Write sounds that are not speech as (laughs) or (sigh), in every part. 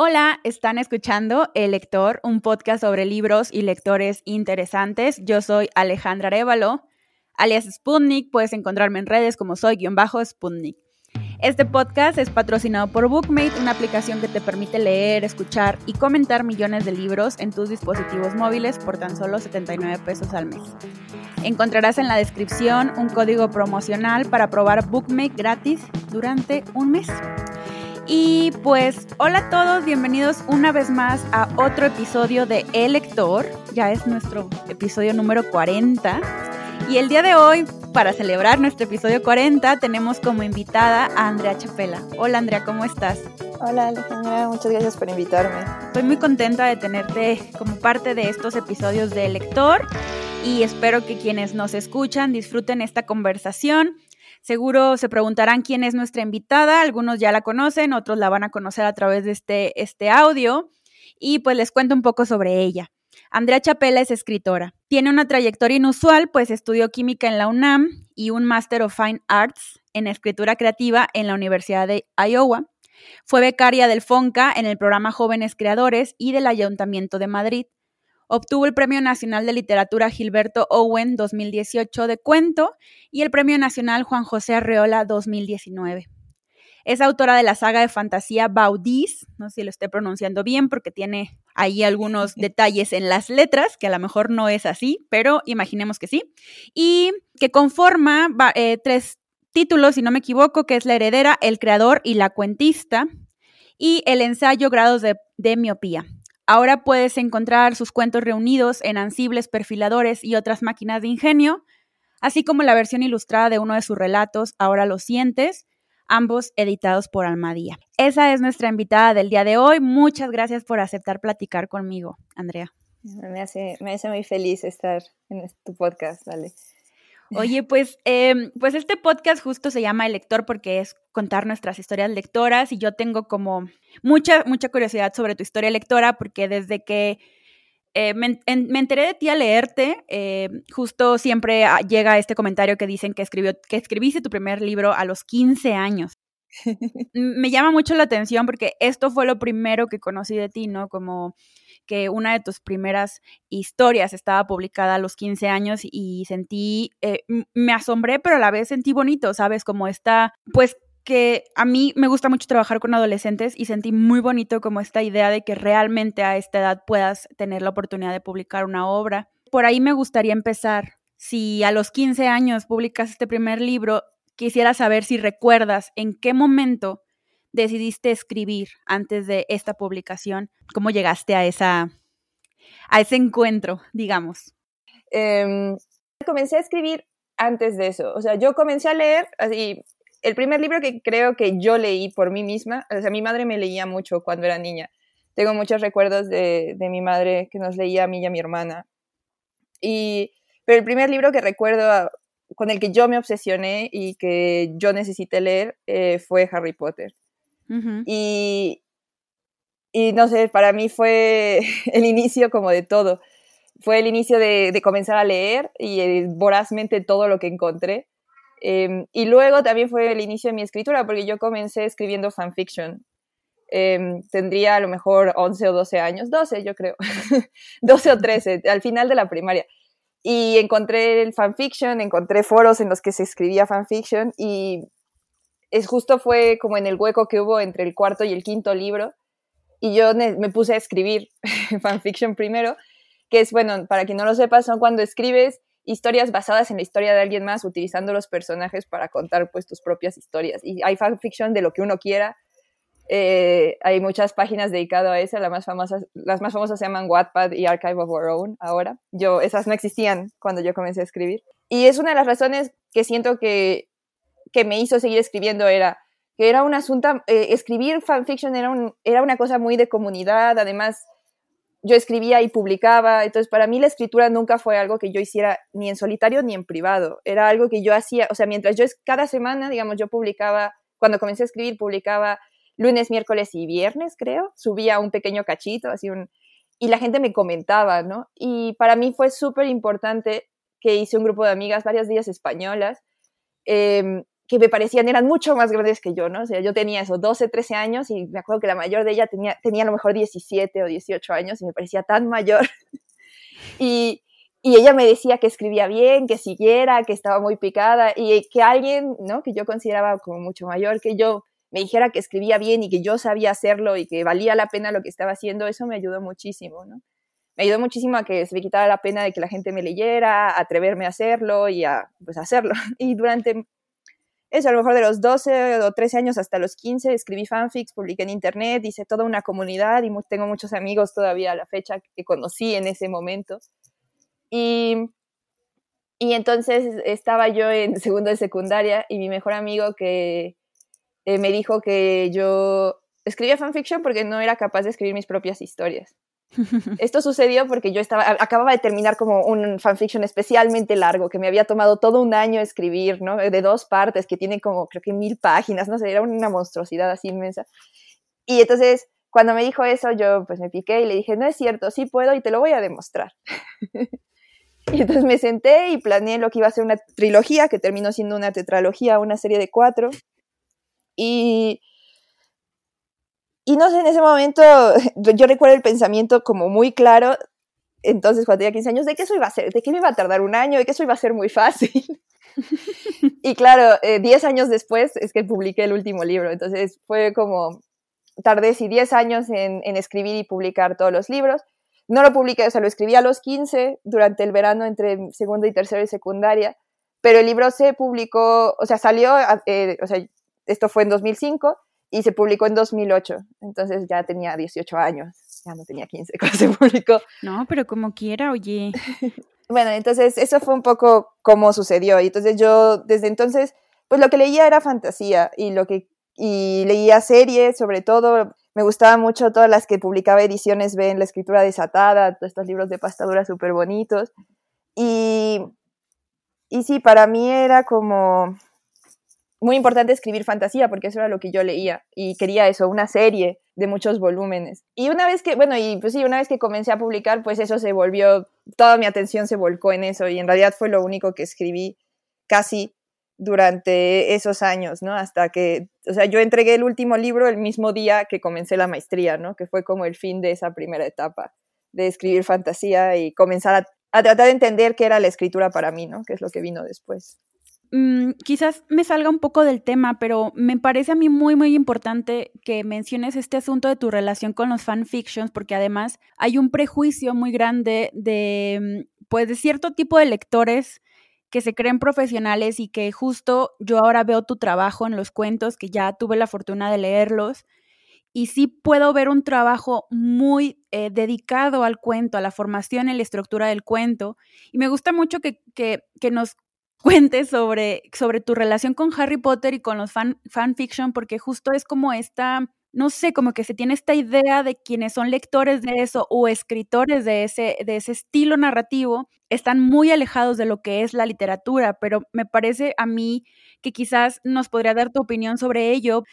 Hola, están escuchando El Lector, un podcast sobre libros y lectores interesantes. Yo soy Alejandra Arevalo, alias Sputnik. Puedes encontrarme en redes como soy-sputnik. Este podcast es patrocinado por Bookmate, una aplicación que te permite leer, escuchar y comentar millones de libros en tus dispositivos móviles por tan solo 79 pesos al mes. Encontrarás en la descripción un código promocional para probar Bookmate gratis durante un mes. Y pues, hola a todos, bienvenidos una vez más a otro episodio de El Lector. Ya es nuestro episodio número 40. Y el día de hoy, para celebrar nuestro episodio 40, tenemos como invitada a Andrea Chapela. Hola Andrea, ¿cómo estás? Hola Alejandra, muchas gracias por invitarme. Estoy muy contenta de tenerte como parte de estos episodios de El Lector y espero que quienes nos escuchan disfruten esta conversación Seguro se preguntarán quién es nuestra invitada, algunos ya la conocen, otros la van a conocer a través de este, este audio y pues les cuento un poco sobre ella. Andrea Chapela es escritora. Tiene una trayectoria inusual, pues estudió química en la UNAM y un Master of Fine Arts en escritura creativa en la Universidad de Iowa. Fue becaria del FONCA en el programa Jóvenes Creadores y del Ayuntamiento de Madrid. Obtuvo el Premio Nacional de Literatura Gilberto Owen 2018 de cuento y el Premio Nacional Juan José Arreola 2019. Es autora de la saga de fantasía Baudis, no sé si lo estoy pronunciando bien porque tiene ahí algunos (laughs) detalles en las letras, que a lo mejor no es así, pero imaginemos que sí, y que conforma eh, tres títulos, si no me equivoco, que es La heredera, El creador y La cuentista, y el ensayo Grados de miopía. Ahora puedes encontrar sus cuentos reunidos en ansibles, perfiladores y otras máquinas de ingenio, así como la versión ilustrada de uno de sus relatos, Ahora lo sientes, ambos editados por Almadía. Esa es nuestra invitada del día de hoy. Muchas gracias por aceptar platicar conmigo, Andrea. Me hace, me hace muy feliz estar en tu podcast, dale. Oye, pues, em, pues este podcast justo se llama El Lector porque es contar nuestras historias lectoras y yo tengo como mucha, mucha curiosidad sobre tu historia lectora porque desde que eh, me, enteré de ti a leerte, eh, justo siempre ah, llega este comentario que dicen que, escribió, que escribiste tu primer libro a los 15 años. (laughs) me llama mucho la atención porque esto fue lo primero que conocí de ti, ¿no? Como que una de tus primeras historias estaba publicada a los 15 años y sentí, eh, me asombré, pero a la vez sentí bonito, ¿sabes? Como esta, pues que a mí me gusta mucho trabajar con adolescentes y sentí muy bonito como esta idea de que realmente a esta edad puedas tener la oportunidad de publicar una obra. Por ahí me gustaría empezar. Si a los 15 años publicas este primer libro, quisiera saber si recuerdas en qué momento decidiste escribir antes de esta publicación? ¿Cómo llegaste a, esa, a ese encuentro, digamos? Em, comencé a escribir antes de eso. O sea, yo comencé a leer, así, el primer libro que creo que yo leí por mí misma, o sea, mi madre me leía mucho cuando era niña. Tengo muchos recuerdos de, de mi madre que nos leía a mí y a mi hermana. Y, pero el primer libro que recuerdo con el que yo me obsesioné y que yo necesité leer eh, fue Harry Potter y, y no sé, para mí fue (laughs) el inicio como de todo. Fue el inicio de, de comenzar a leer y eh, vorazmente todo lo que encontré. Em, y luego también fue el inicio de mi escritura, porque yo comencé escribiendo fanfiction. Eh, tendría a lo mejor 11 o 12 años, 12 yo creo, (laughs) 12 o 13, al final de la primaria. Y encontré el fanfiction, encontré foros en los que se escribía fanfiction y es justo fue como en el hueco que hubo entre el cuarto y el quinto libro y yo me puse a escribir (laughs) fanfiction primero, que es, bueno, para quien no lo sepa, son cuando escribes historias basadas en la historia de alguien más, utilizando los personajes para contar pues tus propias historias. Y hay fanfiction de lo que uno quiera. Eh, hay muchas páginas dedicadas a eso, las más, famosas, las más se llaman Wattpad y Archive of Our Own ahora. Yo, esas no existían cuando yo comencé a escribir. Y es una de las razones que siento que que me hizo seguir escribiendo era que era un asunto, eh, escribir fanfiction era, era una cosa muy de comunidad, además yo escribía y publicaba, entonces para mí la escritura nunca fue algo que yo hiciera ni en solitario ni en privado, era algo que yo hacía, o sea, mientras yo cada semana, digamos, yo publicaba, cuando comencé a escribir, publicaba lunes, miércoles y viernes, creo, subía un pequeño cachito, así un, y la gente me comentaba, ¿no? Y para mí fue súper importante que hice un grupo de amigas, varias días españolas, eh, que me parecían eran mucho más grandes que yo, ¿no? O sea, yo tenía esos 12, 13 años y me acuerdo que la mayor de ella tenía, tenía a lo mejor 17 o 18 años y me parecía tan mayor. (laughs) y, y ella me decía que escribía bien, que siguiera, que estaba muy picada y que alguien, ¿no? Que yo consideraba como mucho mayor que yo me dijera que escribía bien y que yo sabía hacerlo y que valía la pena lo que estaba haciendo, eso me ayudó muchísimo, ¿no? Me ayudó muchísimo a que se me quitara la pena de que la gente me leyera, a atreverme a hacerlo y a, pues, hacerlo. (laughs) Y durante eso, a lo mejor de los 12 o 13 años hasta los 15, escribí fanfics, publiqué en internet, hice toda una comunidad y tengo muchos amigos todavía a la fecha que conocí en ese momento. Y, y entonces estaba yo en (laughs) segundo de secundaria y mi mejor amigo que eh, me dijo que yo escribía fanfiction porque no era capaz de escribir mis propias historias. (laughs) Esto sucedió porque yo estaba, acababa de terminar como un fanfiction especialmente largo, que me había tomado todo un año escribir, ¿no? De dos partes, que tiene como, creo que mil páginas, no sé, era una monstruosidad así inmensa. Y entonces, cuando me dijo eso, yo pues me piqué y le dije, no es cierto, sí puedo y te lo voy a demostrar. (laughs) y entonces me senté y planeé lo que iba a ser una trilogía, que terminó siendo una tetralogía, una serie de cuatro. Y, y no sé, en ese momento (laughs) yo recuerdo el pensamiento como muy claro, entonces cuando tenía 15 años, de que eso iba a ser, de que me iba a tardar un año, de que eso iba a ser muy fácil. (laughs) y claro, 10 eh, años después es que publiqué el último libro, entonces fue como, tardé sí 10 años en, en escribir y publicar todos los libros. No lo publiqué, o sea, lo escribí a los 15 durante el verano entre segundo y tercero y secundaria, pero el libro se publicó, o sea, salió, eh, o sea, esto fue en 2005 y se publicó en 2008. Entonces ya tenía 18 años, ya no tenía 15 cuando se publicó. No, pero como quiera, oye. (laughs) bueno, entonces eso fue un poco cómo sucedió. Y entonces yo desde entonces, pues lo que leía era fantasía y lo que y leía series, sobre todo, me gustaban mucho todas las que publicaba Ediciones B en la escritura desatada, estos libros de pastadura súper bonitos. Y, y sí, para mí era como, muy importante escribir fantasía porque eso era lo que yo leía y quería eso, una serie de muchos volúmenes. Y una vez que, bueno, y pues sí, una vez que comencé a publicar, pues eso se volvió, toda mi atención se volcó en eso y en realidad fue lo único que escribí casi durante esos años, ¿no? Hasta que, o sea, yo entregué el último libro el mismo día que comencé la maestría, ¿no? Que fue como el fin de esa primera etapa de escribir fantasía y comenzar a, tratar de entender qué era la escritura para mí, ¿no? Que es lo que vino después. Mm, quizás me salga un poco del tema, pero me parece a mí muy, muy importante que menciones este asunto de tu relación con los fanfictions, porque además hay un prejuicio muy grande de, mm, pues, de cierto tipo de lectores que se creen profesionales y que justo yo ahora veo tu trabajo en los cuentos, que ya tuve la fortuna de leerlos, y sí puedo ver un trabajo muy eh, dedicado al cuento, a la formación y la estructura del cuento. Y me gusta mucho que, que, que nos cuentes sobre, sobre tu relación con Harry Potter y con los fan, fanfiction, porque justo es como esta, no sé, como que se tiene esta idea de quienes son lectores de eso o escritores de ese, de ese estilo narrativo, están muy alejados de lo que es la literatura, pero me parece a mí que quizás nos podría dar tu opinión sobre ello.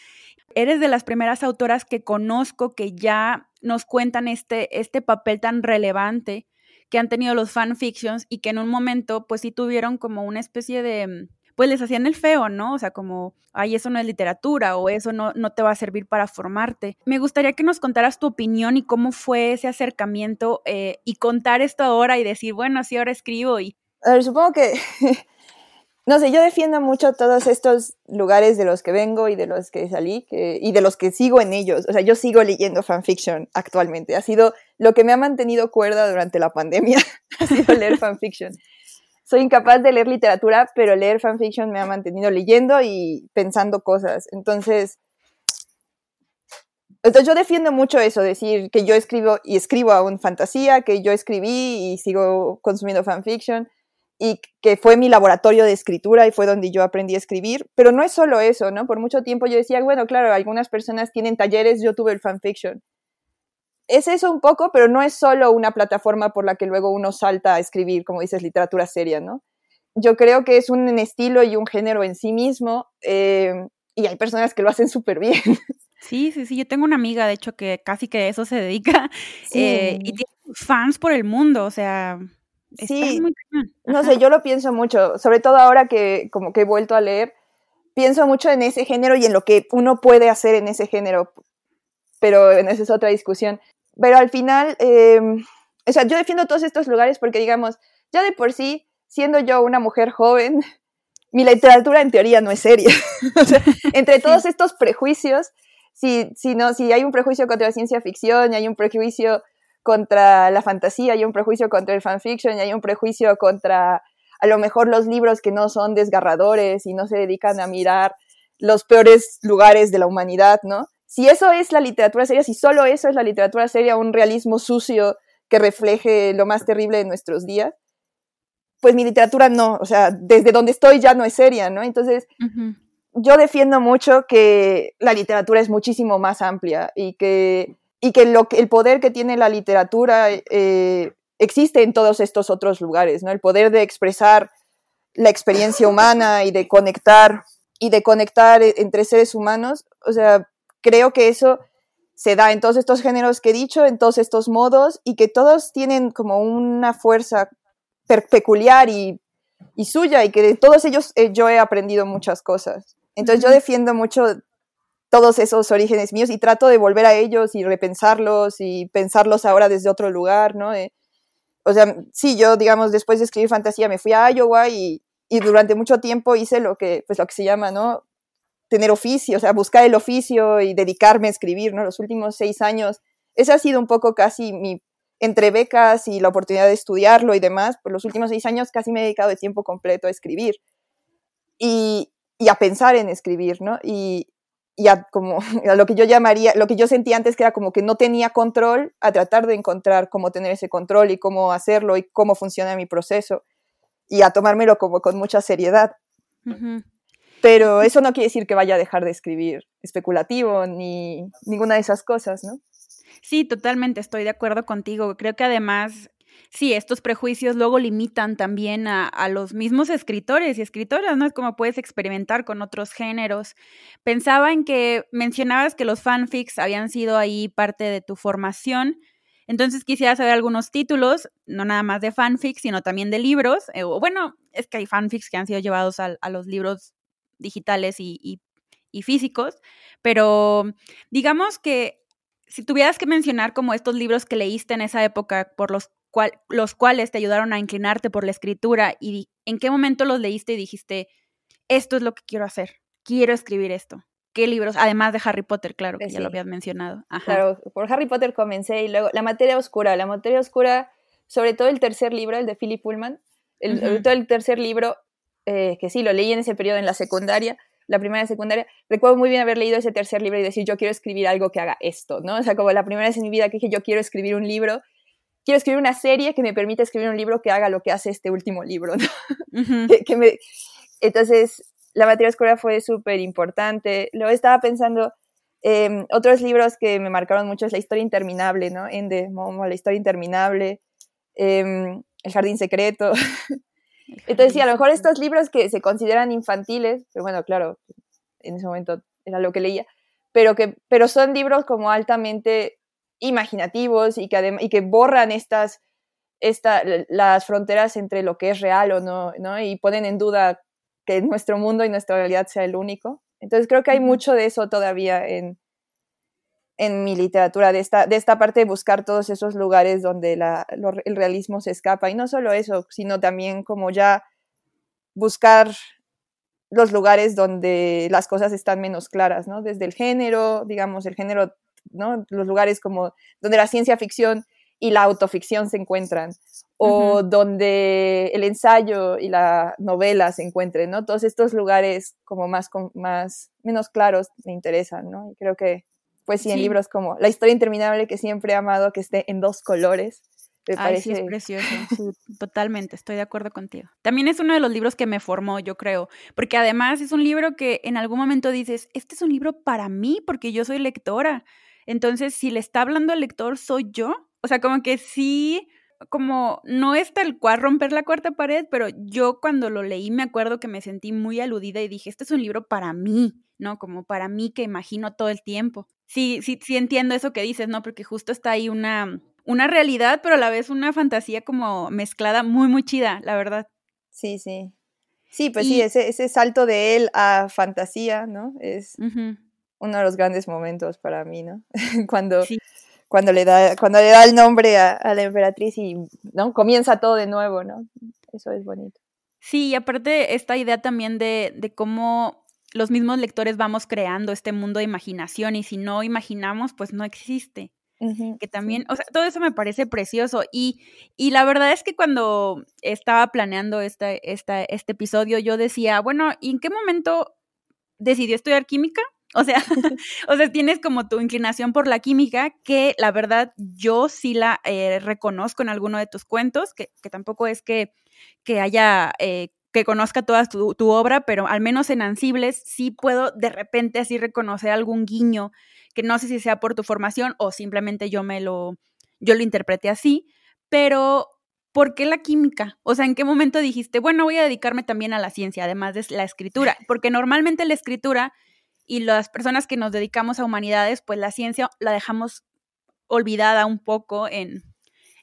Eres de las primeras autoras que conozco que ya nos cuentan este, este papel tan relevante que han tenido los fanfictions y que en un momento pues sí tuvieron como una especie de, mm, pues les hacían el feo, ¿no? O sea, como, ay, eso no es literatura o eso no, no te va a servir para formarte. Me gustaría que nos contaras tu opinión y cómo fue ese acercamiento eh, y contar esto ahora y decir, bueno, sí, ahora escribo y... A ver, supongo que no sé, yo defiendo mucho todos estos lugares de los que vengo y de los que salí y de los que sigo en ellos. O sea, yo sigo leyendo fanfiction actualmente. Ha sido lo que me ha mantenido cuerda durante la pandemia, (laughs) ha sido leer fanfiction. Soy incapaz de leer literatura, pero leer fanfiction me ha mantenido leyendo y pensando cosas. Entonces, entonces yo defiendo mucho eso, decir que yo escribo y escribo aún fantasía, que yo escribí y sigo consumiendo fanfiction y que fue mi laboratorio de escritura y fue donde yo aprendí a escribir, pero no es solo eso, ¿no? Por mucho tiempo yo decía, bueno, claro, algunas personas tienen talleres, yo tuve el fanfiction. Es eso un poco, pero no es solo una plataforma por la que luego uno salta a escribir, como dices, literatura seria, ¿no? Yo creo que es un estilo y un género en sí mismo eh, y hay personas que lo hacen súper bien. (laughs) Sí, sí, sí. Yo tengo una amiga, de hecho, que casi que eso se dedica eh, y tiene fans por el mundo, o sea, sí, no sé, yo lo pienso mucho, sobre todo ahora que como que he vuelto a leer, pienso mucho en ese género y en lo que uno puede hacer en ese género, pero esa es otra discusión. Pero al final, em, o sea, yo defiendo todos estos lugares porque, digamos, ya de por sí, siendo yo una mujer joven, (laughs) mi literatura en teoría no es seria. (laughs) entre todos estos prejuicios, si, si, no, si hay un prejuicio contra la ciencia ficción, y hay un prejuicio contra la fantasía, hay un prejuicio contra el fanfiction, y hay un prejuicio contra a lo mejor los libros que no son desgarradores y no se dedican a mirar los peores lugares de la humanidad, ¿no? Si eso es la literatura seria, si solo eso es la literatura seria, un realismo sucio que refleje lo más terrible de nuestros días, pues mi literatura no, o sea, desde donde estoy ya no es seria, ¿no? Entonces, yo defiendo mucho que la literatura es muchísimo más amplia y que, y que, lo, el poder que tiene la literatura eh, existe en todos estos otros lugares, ¿no? El poder de expresar la experiencia humana y de conectar y de conectar e, entre seres humanos, o sea, creo que eso se da en todos estos géneros que he dicho, en todos estos modos y que todos tienen como una fuerza peculiar y, suya y que de todos ellos eh, yo he aprendido muchas cosas. Entonces yo defiendo mucho todos esos orígenes míos y trato de volver a ellos y repensarlos y pensarlos ahora desde otro lugar, ¿no? Eh, o sea, sí, yo, digamos, después de escribir fantasía me fui a Iowa y, y durante mucho tiempo hice lo que, pues lo que se llama, ¿no? Tener oficio, o sea, buscar el oficio y dedicarme a escribir, ¿no? Los últimos seis años, ese ha sido un poco casi mi, entre becas y la oportunidad de estudiarlo y demás, por los últimos seis años casi me he dedicado de tiempo completo a escribir y, y a pensar en escribir, ¿no? Y, y a, como, (laughs) a lo que yo llamaría, lo que yo sentía antes que era como que no tenía control, a tratar de encontrar cómo tener ese control y cómo hacerlo y cómo funciona mi proceso y a tomármelo como con mucha seriedad. Pero eso no quiere decir que vaya a dejar de escribir especulativo ni ninguna de esas cosas, ¿no? Sí, totalmente, estoy de acuerdo contigo. Creo que además sí, estos prejuicios luego limitan también a, los mismos escritores y escritoras, ¿no? Es como puedes experimentar con otros géneros. Pensaba en que mencionabas que los fanfics habían sido ahí parte de tu formación. Entonces quisiera saber algunos títulos, no nada más de fanfics, sino también de libros. Eh, bueno, es que hay fanfics que han sido llevados a, los libros digitales y físicos, pero digamos que si tuvieras que mencionar como estos libros que leíste en esa época por los los cuales te ayudaron a inclinarte por la escritura y en qué momento los leíste y dijiste, esto es lo que quiero hacer, quiero escribir esto. ¿Qué libros? Además de Harry Potter, claro, que ya lo habías mencionado. Claro, por Harry Potter comencé y luego La materia oscura. La materia oscura, sobre todo el tercer libro, el de Philip Pullman, el, sobre todo el tercer libro, eh, que sí, lo leí en ese periodo en la secundaria, la primera secundaria, recuerdo muy bien haber leído ese tercer libro y decir, yo quiero escribir algo que haga esto, ¿no? O sea, como la primera vez en mi vida que dije, yo quiero escribir un libro quiero escribir una serie que me permita escribir un libro que haga lo que hace este último libro. (laughs) Entonces, la materia oscura fue súper importante. Luego estaba pensando, eh, otros libros que me marcaron mucho es La historia interminable, ¿no? Ende, Momo, La historia interminable, em, El jardín secreto. (laughs) Entonces, sí, a lo mejor estos libros que se consideran infantiles, pero bueno, claro, en ese momento era lo que leía, pero, que, pero son libros como altamente imaginativos y que, y que borran estas, esta, las fronteras entre lo que es real o no, ¿no? Y ponen en duda que nuestro mundo y nuestra realidad sea el único. Entonces creo que hay mucho de eso todavía en, en mi literatura, de esta, de esta parte de buscar todos esos lugares donde la, el realismo se escapa. Y no solo eso, sino también como ya buscar los lugares donde las cosas están menos claras, ¿no? Desde el género, digamos, el género los lugares como donde la ciencia ficción y la autoficción se encuentran, o donde el ensayo y la novela se encuentren, ¿no? Todos estos lugares como más, más menos claros me interesan, ¿no? Y creo que, pues sí, en libros como La historia interminable que siempre he amado que esté en dos colores, me parece... es precioso, totalmente, estoy de acuerdo contigo. También es uno de los libros que me formó, yo creo, porque además es un libro que en algún momento dices, este es un libro para mí, porque yo soy lectora, entonces, si le está hablando al lector, soy yo. O sea, como que sí, como no es tal cual romper la cuarta pared, pero yo cuando lo leí me acuerdo que me sentí muy aludida y dije, este es un libro para mí, ¿no? Como para mí que imagino todo el tiempo. Sí, sí, sí entiendo eso que dices, ¿no? Porque justo está ahí una, una realidad, pero a la vez una fantasía como mezclada muy, muy chida, la verdad. Sí, sí. Sí, pues sí, ese, ese salto de él a fantasía, ¿no? Es uno de los grandes momentos para mí, ¿no? (laughs) cuando, cuando, le da, cuando le da el nombre a, a, la emperatriz y ¿no? comienza todo de nuevo, ¿no? Eso es bonito. Sí, y aparte esta idea también de, de cómo los mismos lectores vamos creando este mundo de imaginación y si no imaginamos, pues no existe. que también, o sea, todo eso me parece precioso y, y la verdad es que cuando estaba planeando este, este episodio, yo decía, bueno, ¿y en qué momento decidió estudiar química? O sea, (laughs) o sea, tienes como tu inclinación por la química, que la verdad yo sí la eh, reconozco en alguno de tus cuentos, que, que tampoco es que, que haya eh, que conozca toda tu, obra, pero al menos en Ansibles sí puedo de repente así reconocer algún guiño, que no sé si sea por tu formación o simplemente yo me lo, yo lo interpreté así, pero ¿por qué la química? O sea, ¿en qué momento dijiste, bueno, voy a dedicarme también a la ciencia, además de la escritura? (laughs) Porque normalmente la escritura y las personas que nos dedicamos a humanidades, pues la ciencia la dejamos olvidada un poco en,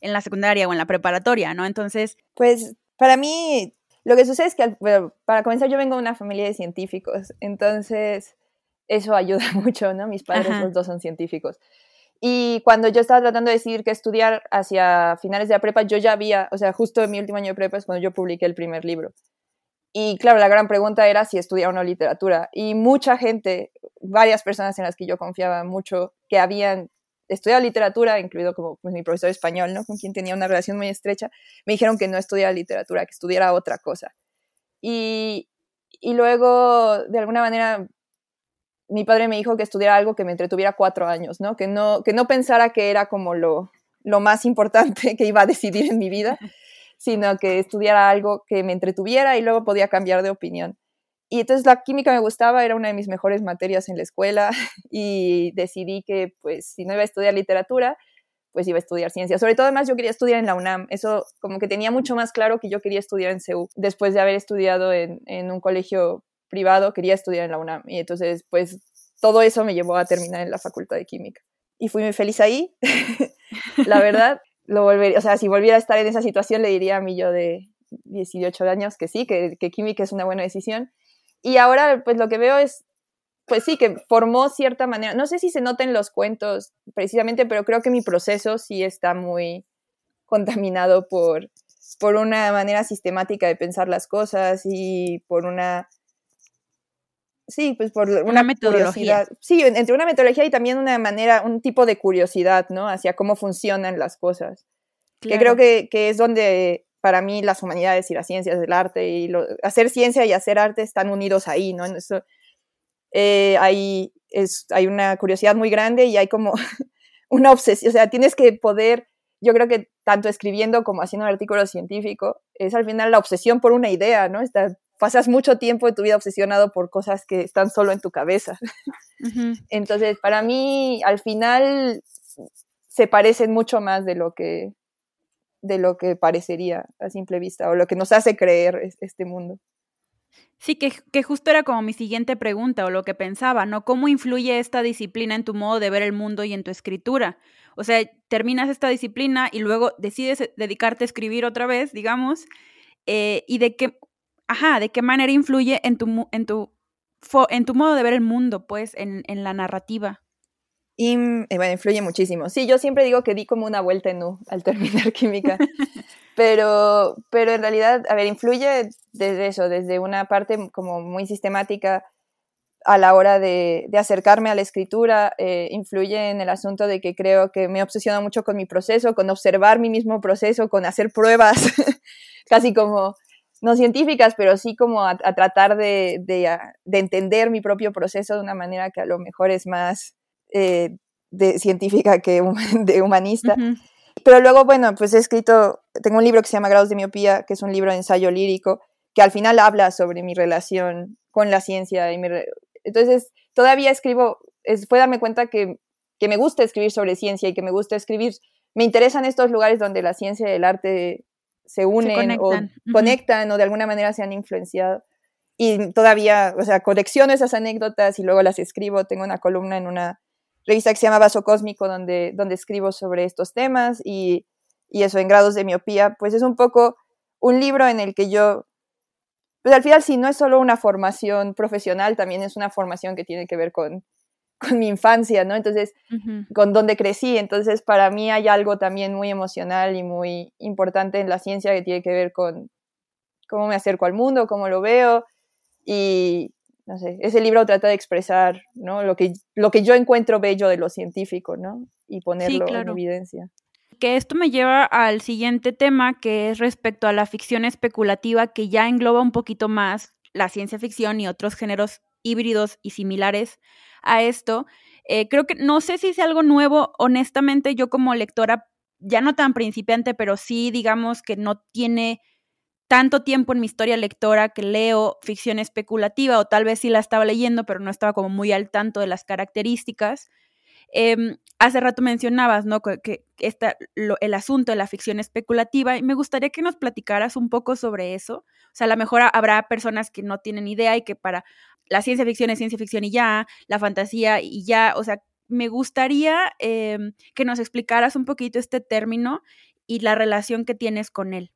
en la secundaria o en la preparatoria, ¿no? Entonces... Pues para mí lo que sucede es que, para comenzar, yo vengo de una familia de científicos, entonces eso ayuda (laughs) mucho, ¿no? Mis padres los dos son científicos. Y cuando yo estaba tratando de decidir qué estudiar hacia finales de la prepa, yo ya había, o sea, justo en mi último año de prepa es cuando yo publiqué el primer libro. Y claro, la gran pregunta era si estudiar o no literatura. Y mucha gente, varias personas en las que yo confiaba mucho, que habían estudiaba literatura, incluido como pues, mi profesor español, ¿no? Con quien tenía una relación muy estrecha, me dijeron que no estudiara literatura, que estudiara otra cosa. Y, y luego, de alguna manera, mi padre me dijo que estudiara algo que me entretuviera cuatro años, ¿no? Que no, que no pensara que era como lo, lo más importante (laughs) que iba a decidir en mi vida, sino que estudiara algo que me entretuviera y luego podía cambiar de opinión. Y entonces la química me gustaba, era una de mis mejores materias en la escuela (laughs) y decidí que pues si no iba a estudiar literatura, pues iba a estudiar ciencia. Sobre todo además yo quería estudiar en la UNAM, eso como que tenía mucho más claro que yo quería estudiar en CEU. Después de haber estudiado en, en un colegio privado, quería estudiar en la UNAM. Y entonces pues todo eso me llevó a terminar en la Facultad de Química. Y fui muy feliz ahí, (laughs) la verdad. Lo volvería, o sea, si volviera a estar en esa situación le diría a mí yo de 18 años que sí, que, que química es una buena decisión. Y ahora, pues lo que veo es, pues sí, que formó cierta manera, no sé si se nota los cuentos precisamente, pero creo que mi proceso sí está muy contaminado por, por una manera sistemática de pensar las cosas y por una... Sí, pues por una, metodología. Sí, entre una metodología y también una manera, un tipo de curiosidad, ¿no? Hacia cómo funcionan las cosas. Que creo que, que es donde para mí las humanidades y las ciencias del arte y hacer ciencia y hacer arte están unidos ahí, ¿no? Eso, eh, hay, es, hay una curiosidad muy grande y hay como (laughs) una obsesión, o sea, tienes que poder, yo creo que tanto escribiendo como haciendo un artículo científico, es al final la obsesión por una idea, ¿no? Está, pasas mucho tiempo de tu vida obsesionado por cosas que están solo en tu cabeza. Entonces, para mí, al final, se parecen mucho más de lo que, de lo que parecería a simple vista o lo que nos hace creer este mundo. Sí, que, que, justo era como mi siguiente pregunta o lo que pensaba, ¿no? ¿Cómo influye esta disciplina en tu modo de ver el mundo y en tu escritura? O sea, terminas esta disciplina y luego decides dedicarte a escribir otra vez, digamos, eh, y de qué, ajá, de qué manera influye en tu, en tu, en tu modo de ver el mundo, pues, en, en la narrativa. Y eh, bueno, influye muchísimo. Sí, yo siempre digo que di como una vuelta en U al terminar (laughs) química, (laughs) pero, pero en realidad, a ver, influye desde eso, desde una parte como muy sistemática a la hora de, de acercarme a la escritura, eh, influye en el asunto de que creo que me obsesiona mucho con mi proceso, con observar mi mismo proceso, con hacer pruebas, (laughs) casi como, no científicas, pero sí como a, tratar de, de, de entender mi propio proceso de una manera que a lo mejor es más eh, de científica que (laughs) de humanista. Pero luego, bueno, pues he escrito, tengo un libro que se llama Grados de Miopía, que es un libro de ensayo lírico, que al final habla sobre mi relación con la ciencia. Y Entonces, todavía escribo, es, fue darme cuenta que, que me gusta escribir sobre ciencia y que me gusta escribir, me interesan estos lugares donde la ciencia y el arte se unen o conectan o de alguna manera se han influenciado. Y todavía, o sea, colecciono esas anécdotas y luego las escribo. Tengo una columna en una revista que se llama Vaso Cósmico, donde, donde escribo sobre estos temas y, y eso en grados de miopía, pues es un poco un libro en el que yo pues al final sí, no es solo una formación profesional, también es una formación que tiene que ver con, con mi infancia, ¿no? Entonces, con donde crecí. Entonces, para mí hay algo también muy emocional y muy importante en la ciencia que tiene que ver con cómo me acerco al mundo, cómo lo veo. Y, no sé, ese libro trata de expresar, ¿no? Lo que, lo que yo encuentro bello de lo científico, ¿no? Y ponerlo en evidencia. Que esto me lleva al siguiente tema, que es respecto a la ficción especulativa, que ya engloba un poquito más la ciencia ficción y otros géneros híbridos y similares a esto. Eh, creo que no sé si es algo nuevo, honestamente yo como lectora, ya no tan principiante, pero sí digamos que no tiene tanto tiempo en mi historia lectora que leo ficción especulativa o tal vez sí la estaba leyendo, pero no estaba como muy al tanto de las características. Em, hace rato mencionabas, ¿no? Que, el asunto de la ficción especulativa y me gustaría que nos platicaras un poco sobre eso. O sea, a lo mejor habrá personas que no tienen idea y que para la ciencia ficción es ciencia ficción y ya, la fantasía y ya, o sea, me gustaría em, que nos explicaras un poquito este término y la relación que tienes con él.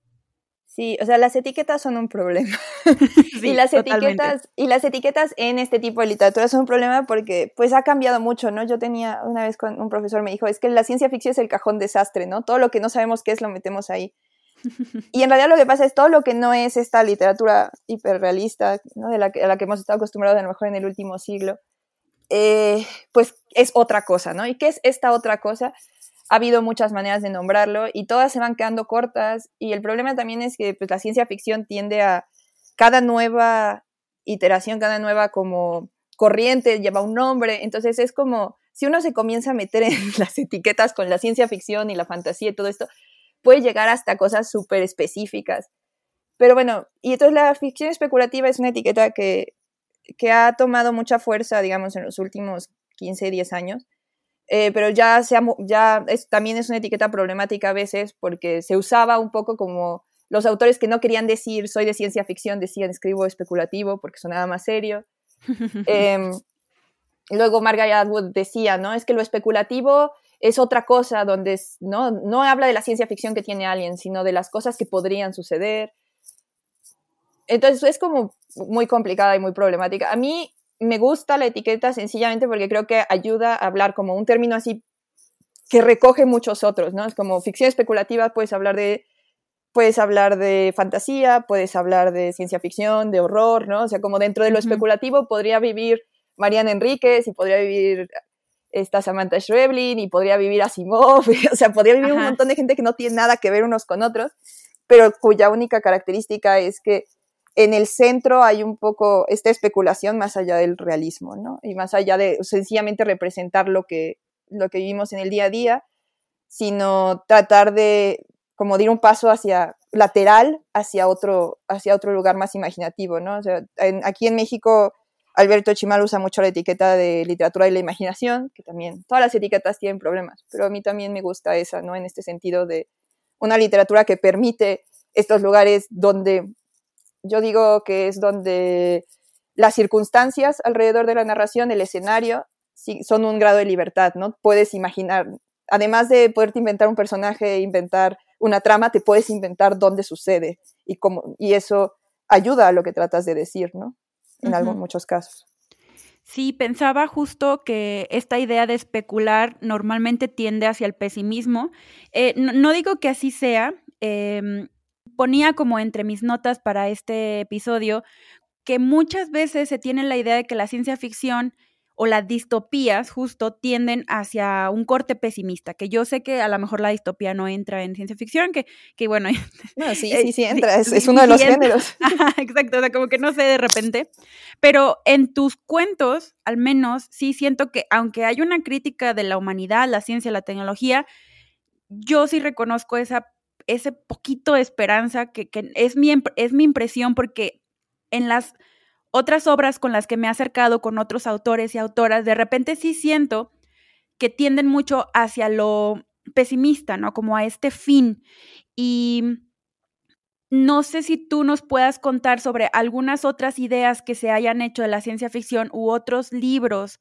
Sí, o sea, las etiquetas son un problema. (laughs) y las etiquetas y las etiquetas en este tipo de literatura son un problema porque pues ha cambiado mucho, ¿no? Yo tenía una vez con un profesor me dijo, "Es que la ciencia ficción es el cajón desastre, ¿no? Todo lo que no sabemos qué es lo metemos ahí." (laughs) y en realidad lo que pasa es todo lo que no es esta literatura hiperrealista, ¿no? De la que, a la que hemos estado acostumbrados a lo mejor en el último siglo, eh, pues es otra cosa, ¿no? ¿Y qué es esta otra cosa? Ha habido muchas maneras de nombrarlo y todas se van quedando cortas. Y el problema también es que pues, la ciencia ficción tiende a cada nueva iteración, cada nueva como corriente lleva un nombre, entonces es como si uno se comienza a meter en (laughs) las etiquetas con la ciencia ficción y la fantasía y todo esto, puede llegar hasta cosas súper específicas. Pero bueno, y entonces la ficción especulativa es una etiqueta que, que ha tomado mucha fuerza, digamos, en los últimos 15, 10 años eh, pero ya, ya también es una etiqueta problemática a veces porque se usaba un poco como los autores que no querían decir soy de ciencia ficción decían escribo especulativo porque sonaba más serio. (laughs) eh, luego Margaret Atwood decía, ¿no? Es que lo especulativo es otra cosa donde ¿no? no habla de la ciencia ficción que tiene alguien, sino de las cosas que podrían suceder. Entonces es como muy complicada y muy problemática. A mí me gusta la etiqueta sencillamente porque creo que ayuda a hablar como un término así que recoge muchos otros, ¿no? Es como ficción especulativa, puedes hablar de puedes hablar de fantasía, puedes hablar de ciencia ficción, de horror, ¿no? O sea, como dentro de lo especulativo podría vivir Mariana Enríquez y podría vivir esta Samantha Schreblin y podría vivir Asimov, (laughs) o sea, podría vivir un montón de gente que no tiene nada que ver unos con otros, pero cuya única característica es que en el centro hay un poco esta especulación más allá del realismo, ¿no? Y más allá de sencillamente representar lo que, lo que vivimos en el día a día, sino tratar de como dar un paso hacia lateral hacia otro, hacia otro lugar más imaginativo, ¿no? O sea, aquí en México Alberto Chimal usa mucho la etiqueta de literatura de la imaginación, que también todas las etiquetas tienen problemas, pero a mí también me gusta esa, ¿no? En este sentido de una literatura que permite estos lugares donde yo digo que es donde las circunstancias alrededor de la narración, el escenario, son un grado de libertad, ¿no? Puedes imaginar, además de poderte inventar un personaje, inventar una trama, te puedes inventar dónde sucede y, cómo, y eso ayuda a lo que tratas de decir, ¿no? En algunos, muchos casos. Sí, pensaba justo que esta idea de especular normalmente tiende hacia el pesimismo. Eh, no, digo que así sea, em, ponía como entre mis notas para este episodio que muchas veces se tiene la idea de que la ciencia ficción o las distopías justo tienden hacia un corte pesimista, que yo sé que a lo mejor la distopía no entra en ciencia ficción, que, que bueno... (laughs) sí, sí, sí entra, es, uno de los géneros. (laughs) Exacto, o sea, como que no sé de repente, pero en tus cuentos, al menos, sí siento que aunque hay una crítica de la humanidad, la ciencia, la tecnología, yo sí reconozco esa ese poquito de esperanza que, es, mi, es mi impresión porque en las otras obras con las que me he acercado con otros autores y autoras, de repente sí siento que tienden mucho hacia lo pesimista, ¿no? Como a este fin. Y no sé si tú nos puedas contar sobre algunas otras ideas que se hayan hecho de la ciencia ficción u otros libros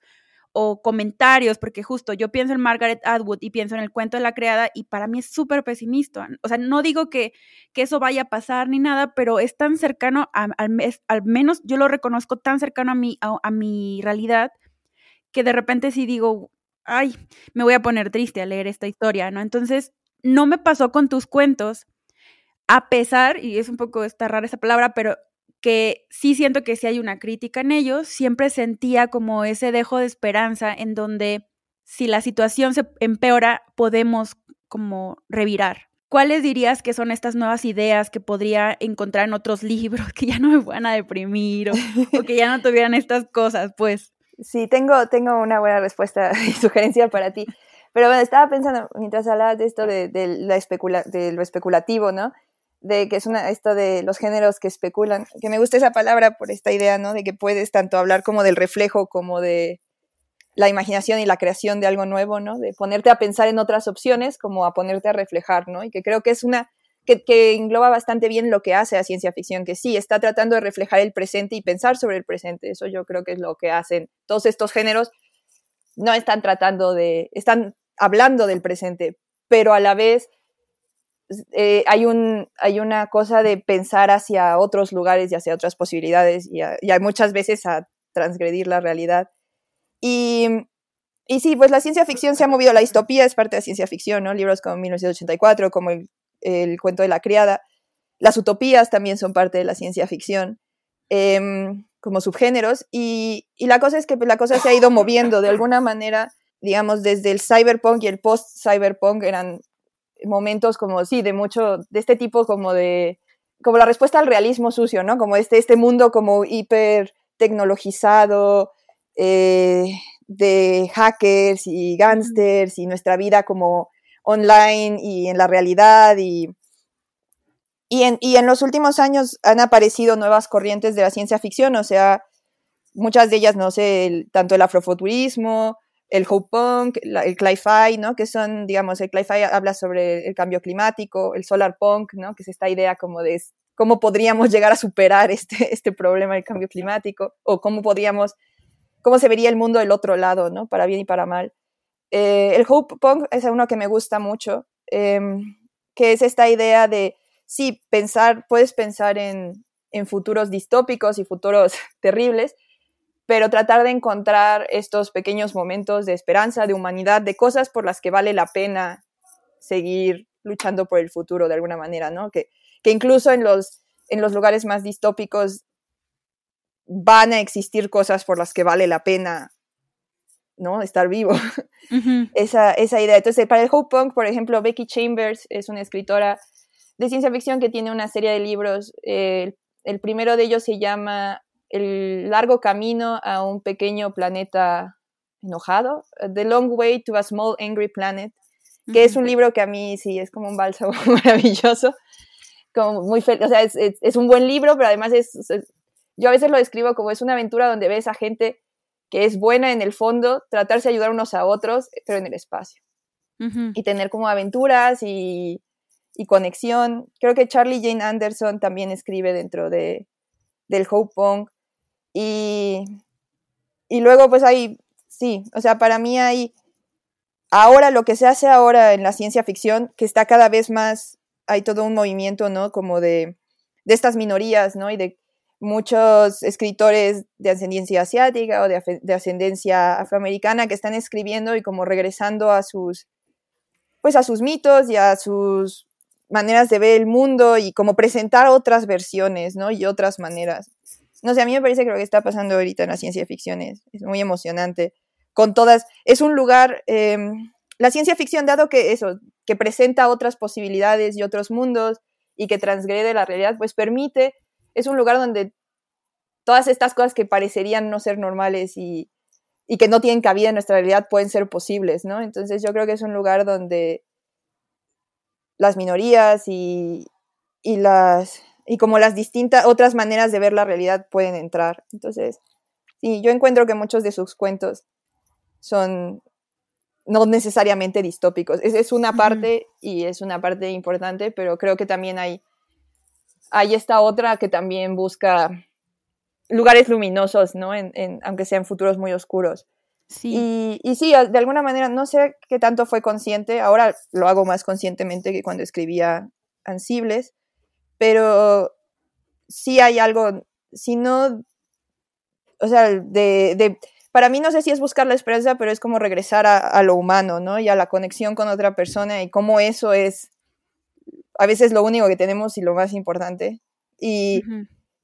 o comentarios, porque justo yo pienso en Margaret Atwood y pienso en el cuento de la criada y para mí es súper pesimista. O sea, no digo que, que, eso vaya a pasar ni nada, pero es tan cercano, al, al, menos yo lo reconozco tan cercano a mi, a, a mi realidad, que de repente sí digo, ay, me voy a poner triste a leer esta historia, ¿no? Entonces, no me pasó con tus cuentos, a pesar, y es un poco esta rara esa palabra, pero que sí siento que si hay una crítica en ellos, siempre sentía como ese dejo de esperanza en donde si la situación se empeora, podemos como revirar. ¿Cuáles dirías que son estas nuevas ideas que podría encontrar en otros (laughs) libros que ya no me van a deprimir o, que ya no tuvieran estas cosas, pues? Sí, tengo, tengo una buena respuesta (laughs) y sugerencia para ti. Pero bueno, estaba pensando, mientras hablabas de esto de, la especula, de lo especulativo, ¿no? De que es una, esto de los géneros que especulan, que me gusta esa palabra por esta idea, ¿no? De que puedes tanto hablar como del reflejo, como de la imaginación y la creación de algo nuevo, ¿no? De ponerte a pensar en otras opciones como a ponerte a reflejar, ¿no? Y que creo que es una, que, que engloba bastante bien lo que hace a ciencia ficción, que sí, está tratando de reflejar el presente y pensar sobre el presente, eso yo creo que es lo que hacen todos estos géneros, no están tratando de, están hablando del presente, pero a la vez eh, hay, un, hay una cosa de pensar hacia otros lugares y hacia otras posibilidades y, hay muchas veces a transgredir la realidad. Y, y, sí, pues la ciencia ficción se ha movido, la distopía es parte de la ciencia ficción, ¿no? Libros como 1984, como el, el cuento de la criada. Las utopías también son parte de la ciencia ficción. Em, como subgéneros y, y, la cosa es que pues, la cosa se ha ido moviendo de alguna manera, digamos, desde el cyberpunk y el post-cyberpunk eran momentos como, sí, de mucho, de este tipo como de, como la respuesta al realismo sucio, ¿no? Como este, este mundo como hiper tecnologizado, eh, de hackers y gángsters y nuestra vida como online y en la realidad y, y, en, y en los últimos años han aparecido nuevas corrientes de la ciencia ficción, o sea, muchas de ellas, no sé, tanto el afrofuturismo, el hope punk, el cli-fi, ¿no? Que son, digamos, el cli-fi habla sobre el cambio climático, el solar punk, ¿no? Que es esta idea como de cómo podríamos llegar a superar este, (laughs) este problema del cambio climático o cómo podríamos, cómo se vería el mundo del otro lado, ¿no? Para bien y para mal. Eh, el hope punk es uno que me gusta mucho, em, que es esta idea de, sí, pensar, puedes pensar en, en futuros distópicos y futuros (laughs) terribles, pero tratar de encontrar estos pequeños momentos de esperanza, de humanidad, de cosas por las que vale la pena seguir luchando por el futuro de alguna manera, ¿no? Que, que incluso en los, en los lugares más distópicos van a existir cosas por las que vale la pena, ¿no? Estar vivo. (laughs) esa, esa, idea. Entonces, para el Hope Punk, por ejemplo, Becky Chambers es una escritora de ciencia ficción que tiene una serie de libros. Eh, el primero de ellos se llama el largo camino a un pequeño planeta enojado, The Long Way to a Small Angry Planet, que es un libro que a mí sí es como un bálsamo (laughs) maravilloso, como muy o sea, es, es, un buen libro, pero además es, yo a veces lo describo como es una aventura donde ves a gente que es buena en el fondo, tratarse de ayudar unos a otros, pero en el espacio. Y tener como aventuras y, y, conexión. Creo que Charlie Jane Anderson también escribe dentro de, del Hope Punk. Y, y luego pues hay, sí, o sea, para mí hay, ahora lo que se hace ahora en la ciencia ficción, que está cada vez más, hay todo un movimiento, ¿no? Como de, de estas minorías, ¿no? Y de muchos escritores de ascendencia asiática o de, de, ascendencia afroamericana que están escribiendo y como regresando a sus, pues a sus mitos y a sus maneras de ver el mundo y como presentar otras versiones, ¿no? Y otras maneras. No sé, a mí me parece que lo que está pasando ahorita en la ciencia ficción es, muy emocionante. Con todas, es un lugar, em, la ciencia ficción, dado que eso, que presenta otras posibilidades y otros mundos y que transgrede la realidad, pues permite, es un lugar donde todas estas cosas que parecerían no ser normales y, y que no tienen cabida en nuestra realidad pueden ser posibles, ¿no? Entonces yo creo que es un lugar donde las minorías y, y las y como las distintas otras maneras de ver la realidad pueden entrar. Entonces, sí, yo encuentro que muchos de sus cuentos son no necesariamente distópicos. Es, es una parte y es una parte importante, pero creo que también hay, hay esta otra que también busca lugares luminosos, ¿no? En, en, aunque sean futuros muy oscuros. Sí. Y, sí, de alguna manera, no sé qué tanto fue consciente, ahora lo hago más conscientemente que cuando escribía Ansibles, pero sí hay algo, si no, o sea, de, para mí no sé si es buscar la esperanza, pero es como regresar a, lo humano, ¿no? Y a la conexión con otra persona y cómo eso es a veces lo único que tenemos y lo más importante. Y,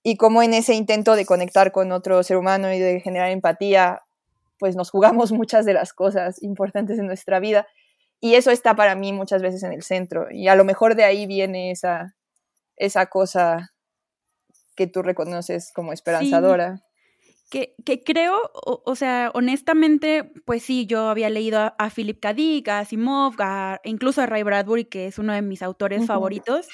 y cómo en ese intento de conectar con otro ser humano y de generar empatía, pues nos jugamos (laughs) muchas de las cosas importantes en nuestra vida. Y eso está para mí muchas veces en el centro. Y a lo mejor de ahí viene esa, esa cosa que tú reconoces como esperanzadora. Que, que, creo, o, sea, honestamente, pues sí, yo había leído a, Philip K. Dick, a Asimov, incluso a Ray Bradbury, que es uno de mis autores favoritos.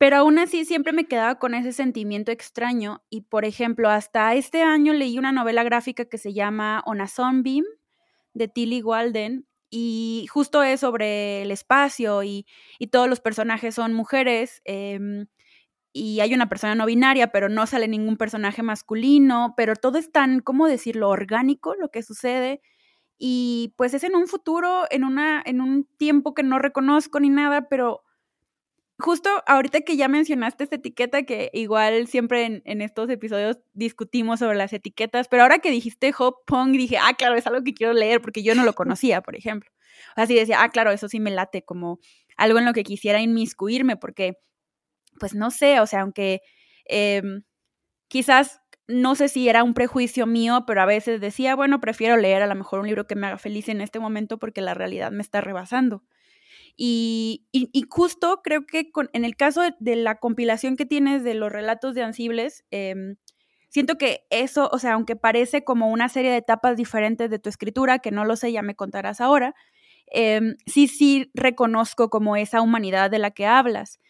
Pero aún así siempre me quedaba con ese sentimiento extraño. Y por ejemplo, hasta este año leí una novela gráfica que se llama On a Sunbeam de Tilly Walden. Y justo es sobre el espacio y, todos los personajes son mujeres. Em, y hay una persona no binaria, pero no sale ningún personaje masculino. Pero todo es tan, ¿cómo decirlo?, orgánico lo que sucede. Y pues es en un futuro, en, una, en un tiempo que no reconozco ni nada, pero justo ahorita que ya mencionaste esta etiqueta, que igual siempre en, estos episodios discutimos sobre las etiquetas, pero ahora que dijiste Hop Pong, dije, ah, claro, es algo que quiero leer porque yo no lo conocía, por ejemplo. Así decía, ah, claro, eso sí me late, como algo en lo que quisiera inmiscuirme, porque, pues no sé, o sea, aunque em, quizás no sé si era un prejuicio mío, pero a veces decía, bueno, prefiero leer a lo mejor un libro que me haga feliz en este momento porque la realidad me está rebasando. Y, justo creo que en el caso de, la compilación que tienes de los relatos de Ansibles, em, siento que eso, o sea, aunque parece como una serie de etapas diferentes de tu escritura, que no lo sé, ya me contarás ahora, em, sí, sí reconozco como esa humanidad de la que hablas.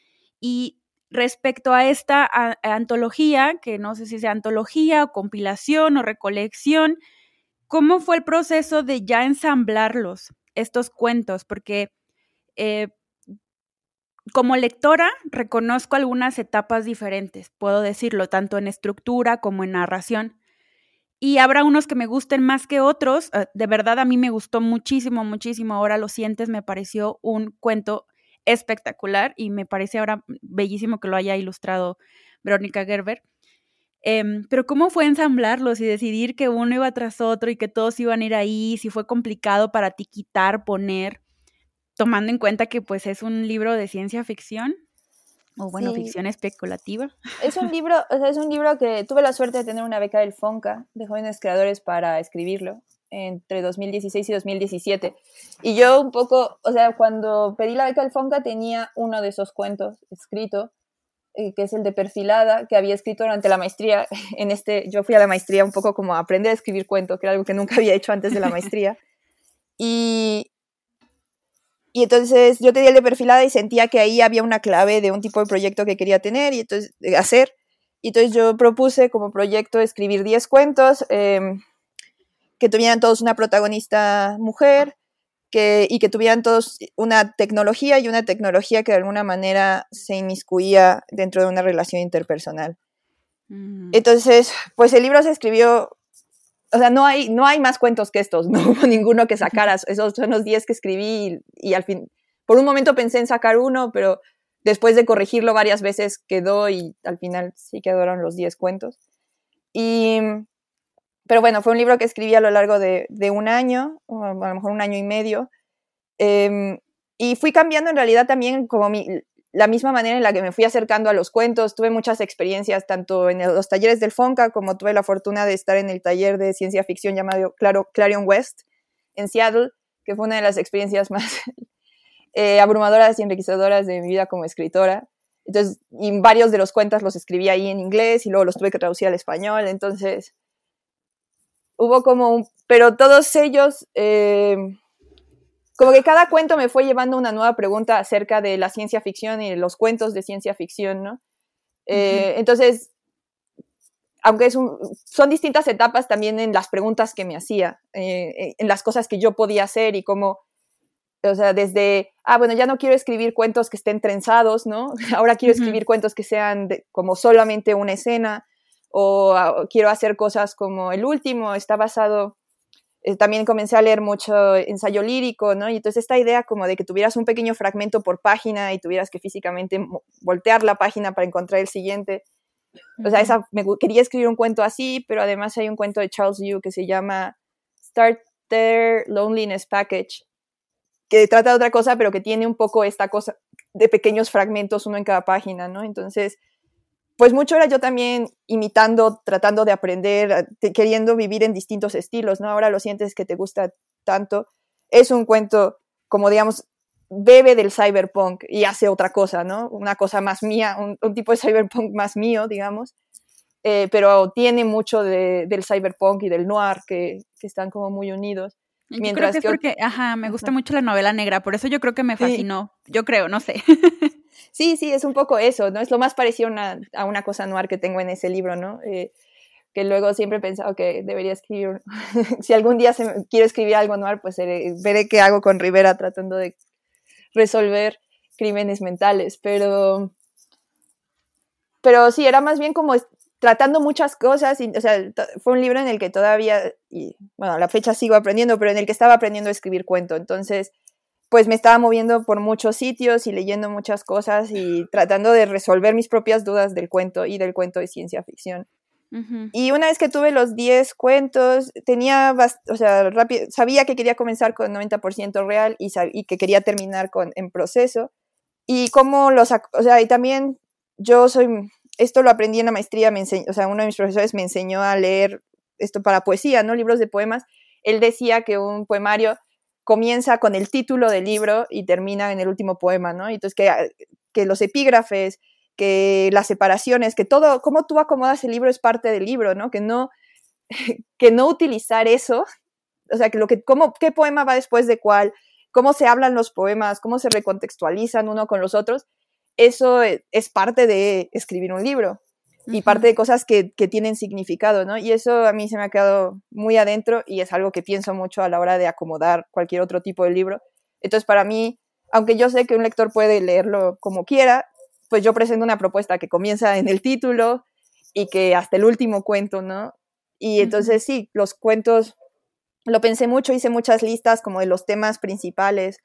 Y respecto a esta antología, que no sé si sea antología o compilación o recolección, ¿cómo fue el proceso de ya ensamblarlos, estos cuentos? Porque eh, como lectora reconozco algunas etapas diferentes, puedo decirlo, tanto en estructura como en narración. Y habrá unos que me gusten más que otros. Eh, de verdad a mí me gustó muchísimo, muchísimo. Ahora lo sientes, me pareció un cuento espectacular y me parece ahora bellísimo que lo haya ilustrado Verónica Gerber. Em, pero ¿cómo fue ensamblarlos y decidir que uno iba tras otro y que todos iban a ir ahí? Si fue complicado para ti quitar, poner tomando en cuenta que pues es un libro de ciencia ficción o bueno, ficción especulativa. Es un libro, o sea, es un libro que tuve la suerte de tener una beca del FONCA de jóvenes creadores para escribirlo entre 2016 y 2017. Y yo un poco, o sea, cuando pedí la beca del FONCA tenía uno de esos cuentos escrito, eh, que es el de Perfilada, que había escrito durante la maestría. (laughs) En este, yo fui a la maestría un poco como a aprender a escribir cuentos, que era algo que nunca había hecho antes de la maestría. (laughs) Y, y entonces yo tenía el de perfilada y sentía que ahí había una clave de un tipo de proyecto que quería tener y entonces hacer. Y entonces yo propuse como proyecto escribir 10 cuentos em, que tuvieran todos una protagonista mujer que, y que tuvieran todos una tecnología y una tecnología que de alguna manera se inmiscuía dentro de una relación interpersonal. Entonces, pues el libro se escribió o sea, no hay, no hay más cuentos que estos, (laughs) no hubo ninguno que sacaras. Esos son los 10 que escribí y, al fin, por un momento pensé en sacar uno, pero después de corregirlo varias veces quedó y al final sí quedaron los 10 cuentos. Y, pero bueno, fue un libro que escribí a lo largo de, de un año, o a lo mejor un año y medio. Em, y fui cambiando en realidad también como mi, la misma manera en la que me fui acercando a los cuentos. Tuve muchas experiencias tanto en los talleres del FONCA como tuve la fortuna de estar en el taller de ciencia ficción llamado Claro, Clarion West en Seattle, que fue una de las experiencias (laughs) más eh, abrumadoras y enriquecedoras de mi vida como escritora. Entonces, y varios de los cuentos los escribí ahí en inglés y luego los tuve que traducir al español. Entonces, hubo como un... Pero todos ellos... Eh, como que cada cuento me fue llevando una nueva pregunta acerca de la ciencia ficción y los cuentos de ciencia ficción, ¿no? Eh, entonces, aunque son distintas etapas también en las preguntas que me hacía, eh, en las cosas que yo podía hacer y cómo, o sea, desde, ah, bueno, ya no quiero escribir cuentos que estén trenzados, ¿no? (laughs) Ahora quiero escribir cuentos que sean como solamente una escena, o, o, quiero hacer cosas como el último, está basado eh, también comencé a leer mucho ensayo lírico, ¿no? Y entonces esta idea como de que tuvieras un pequeño fragmento por página y tuvieras que físicamente voltear la página para encontrar el siguiente. O sea, esa, me, quería escribir un cuento así, pero además hay un cuento de Charles Yu que se llama Starter Loneliness Package, que trata de otra cosa, pero que tiene un poco esta cosa de pequeños fragmentos, uno en cada página, ¿no? Entonces, pues mucho era yo también imitando, tratando de aprender, queriendo vivir en distintos estilos, ¿no? Ahora lo sientes que te gusta tanto. Es un cuento, como digamos, bebe del cyberpunk y hace otra cosa, ¿no? Una cosa más mía, un, tipo de cyberpunk más mío, digamos. Eh, pero tiene mucho del cyberpunk y del noir que, están como muy unidos. Mientras creo que es porque, ajá, me gusta mucho la novela negra, por eso yo creo que me fascinó. Yo creo, no sé. (laughs) Sí, sí, es un poco eso, ¿no? Es lo más parecido a una, cosa noir que tengo en ese libro, ¿no? Eh, que luego siempre he pensado que debería escribir, (laughs) si algún día se quiero escribir algo noir, pues veré qué hago con Rivera tratando de resolver crímenes mentales, pero, pero sí, era más bien como tratando muchas cosas, y, o sea, fue un libro en el que todavía, y bueno, a la fecha sigo aprendiendo, pero en el que estaba aprendiendo a escribir cuento, entonces pues me estaba moviendo por muchos sitios y leyendo muchas cosas y tratando de resolver mis propias dudas del cuento y del cuento de ciencia ficción. Y una vez que tuve los 10 cuentos, tenía, o sea, sabía que quería comenzar con 90% real y, y, que quería terminar con en proceso. Y cómo los, o sea, y también yo soy, esto lo aprendí en la maestría, me o sea, uno de mis profesores me enseñó a leer esto para poesía, ¿no? Libros de poemas. Él decía que un poemario comienza con el título del libro y termina en el último poema, ¿no? Entonces, que, que los epígrafes, que las separaciones, que todo, cómo tú acomodas el libro es parte del libro, ¿no? Que no, (laughs) que no utilizar eso, o sea, que lo que, cómo, qué poema va después de cuál, cómo se hablan los poemas, cómo se recontextualizan uno con los otros, eso e, es parte de escribir un libro y parte de cosas que, que, tienen significado, ¿no? Y eso a mí se me ha quedado muy adentro y es algo que pienso mucho a la hora de acomodar cualquier otro tipo de libro. Entonces, para mí, aunque yo sé que un lector puede leerlo como quiera, pues yo presento una propuesta que comienza en el título y que hasta el último cuento, ¿no? Y entonces sí, los cuentos, lo pensé mucho, hice muchas listas como de los temas principales,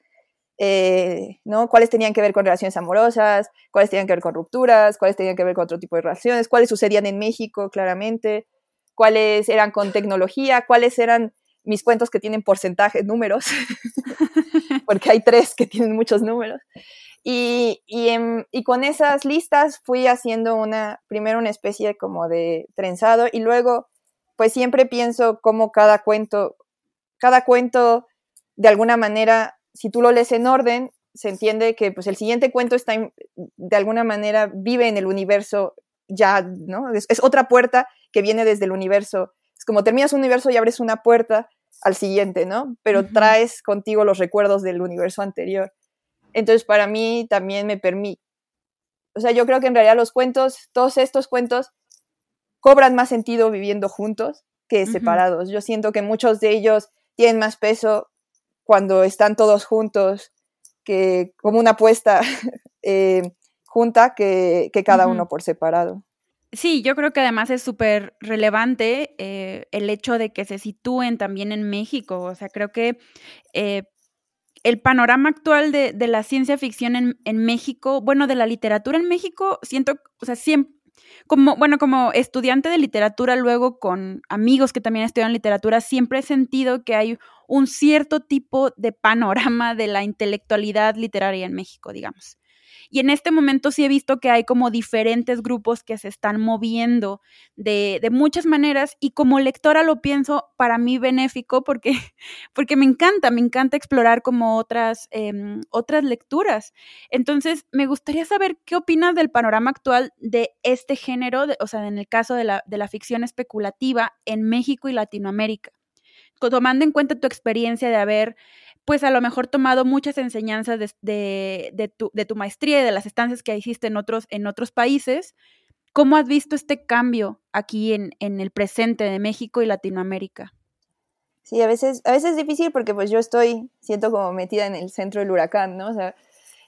eh, ¿no? Cuáles tenían que ver con relaciones amorosas, cuáles tenían que ver con rupturas, cuáles tenían que ver con otro tipo de relaciones, cuáles sucedían en México, claramente, cuáles eran con tecnología, cuáles eran mis cuentos que tienen porcentajes, números, (laughs) (laughs) porque hay tres que tienen muchos números. Y, y, con esas listas fui haciendo una, primero una especie como de trenzado y luego, pues siempre pienso cómo cada cuento, cada cuento de alguna manera si tú lo lees en orden, se entiende que pues, el siguiente cuento está, de alguna manera, vive en el universo ya, ¿no? Es, otra puerta que viene desde el universo. Es como terminas un universo y abres una puerta al siguiente, ¿no? Pero traes contigo los recuerdos del universo anterior. Entonces, para mí también me permite, o sea, yo creo que en realidad los cuentos, todos estos cuentos, cobran más sentido viviendo juntos que separados. Yo siento que muchos de ellos tienen más peso cuando están todos juntos, que como una apuesta (laughs) eh, junta que, cada uno por separado. Sí, yo creo que además es súper relevante eh, el hecho de que se sitúen también en México. O sea, creo que eh, el panorama actual de, la ciencia ficción en, en, México, bueno, de la literatura en México, siento, o sea, siempre, como, bueno, como estudiante de literatura, luego con amigos que también estudian literatura, siempre he sentido que hay un cierto tipo de panorama de la intelectualidad literaria en México, digamos. Y en este momento sí he visto que hay como diferentes grupos que se están moviendo de, de muchas maneras y como lectora lo pienso para mí benéfico porque, (laughs) porque me encanta, me encanta explorar como otras, em, otras lecturas. Entonces, me gustaría saber qué opinas del panorama actual de este género, o sea, en el caso de la, de la ficción especulativa en México y Latinoamérica tomando en cuenta tu experiencia de haber pues a lo mejor tomado muchas enseñanzas de, de, tu, de, tu, maestría y de las estancias que hiciste en otros, en otros países. ¿Cómo has visto este cambio aquí en, en, el presente de México y Latinoamérica? Sí, a veces, a veces es difícil porque pues yo estoy, siento como metida en el centro del huracán, ¿no?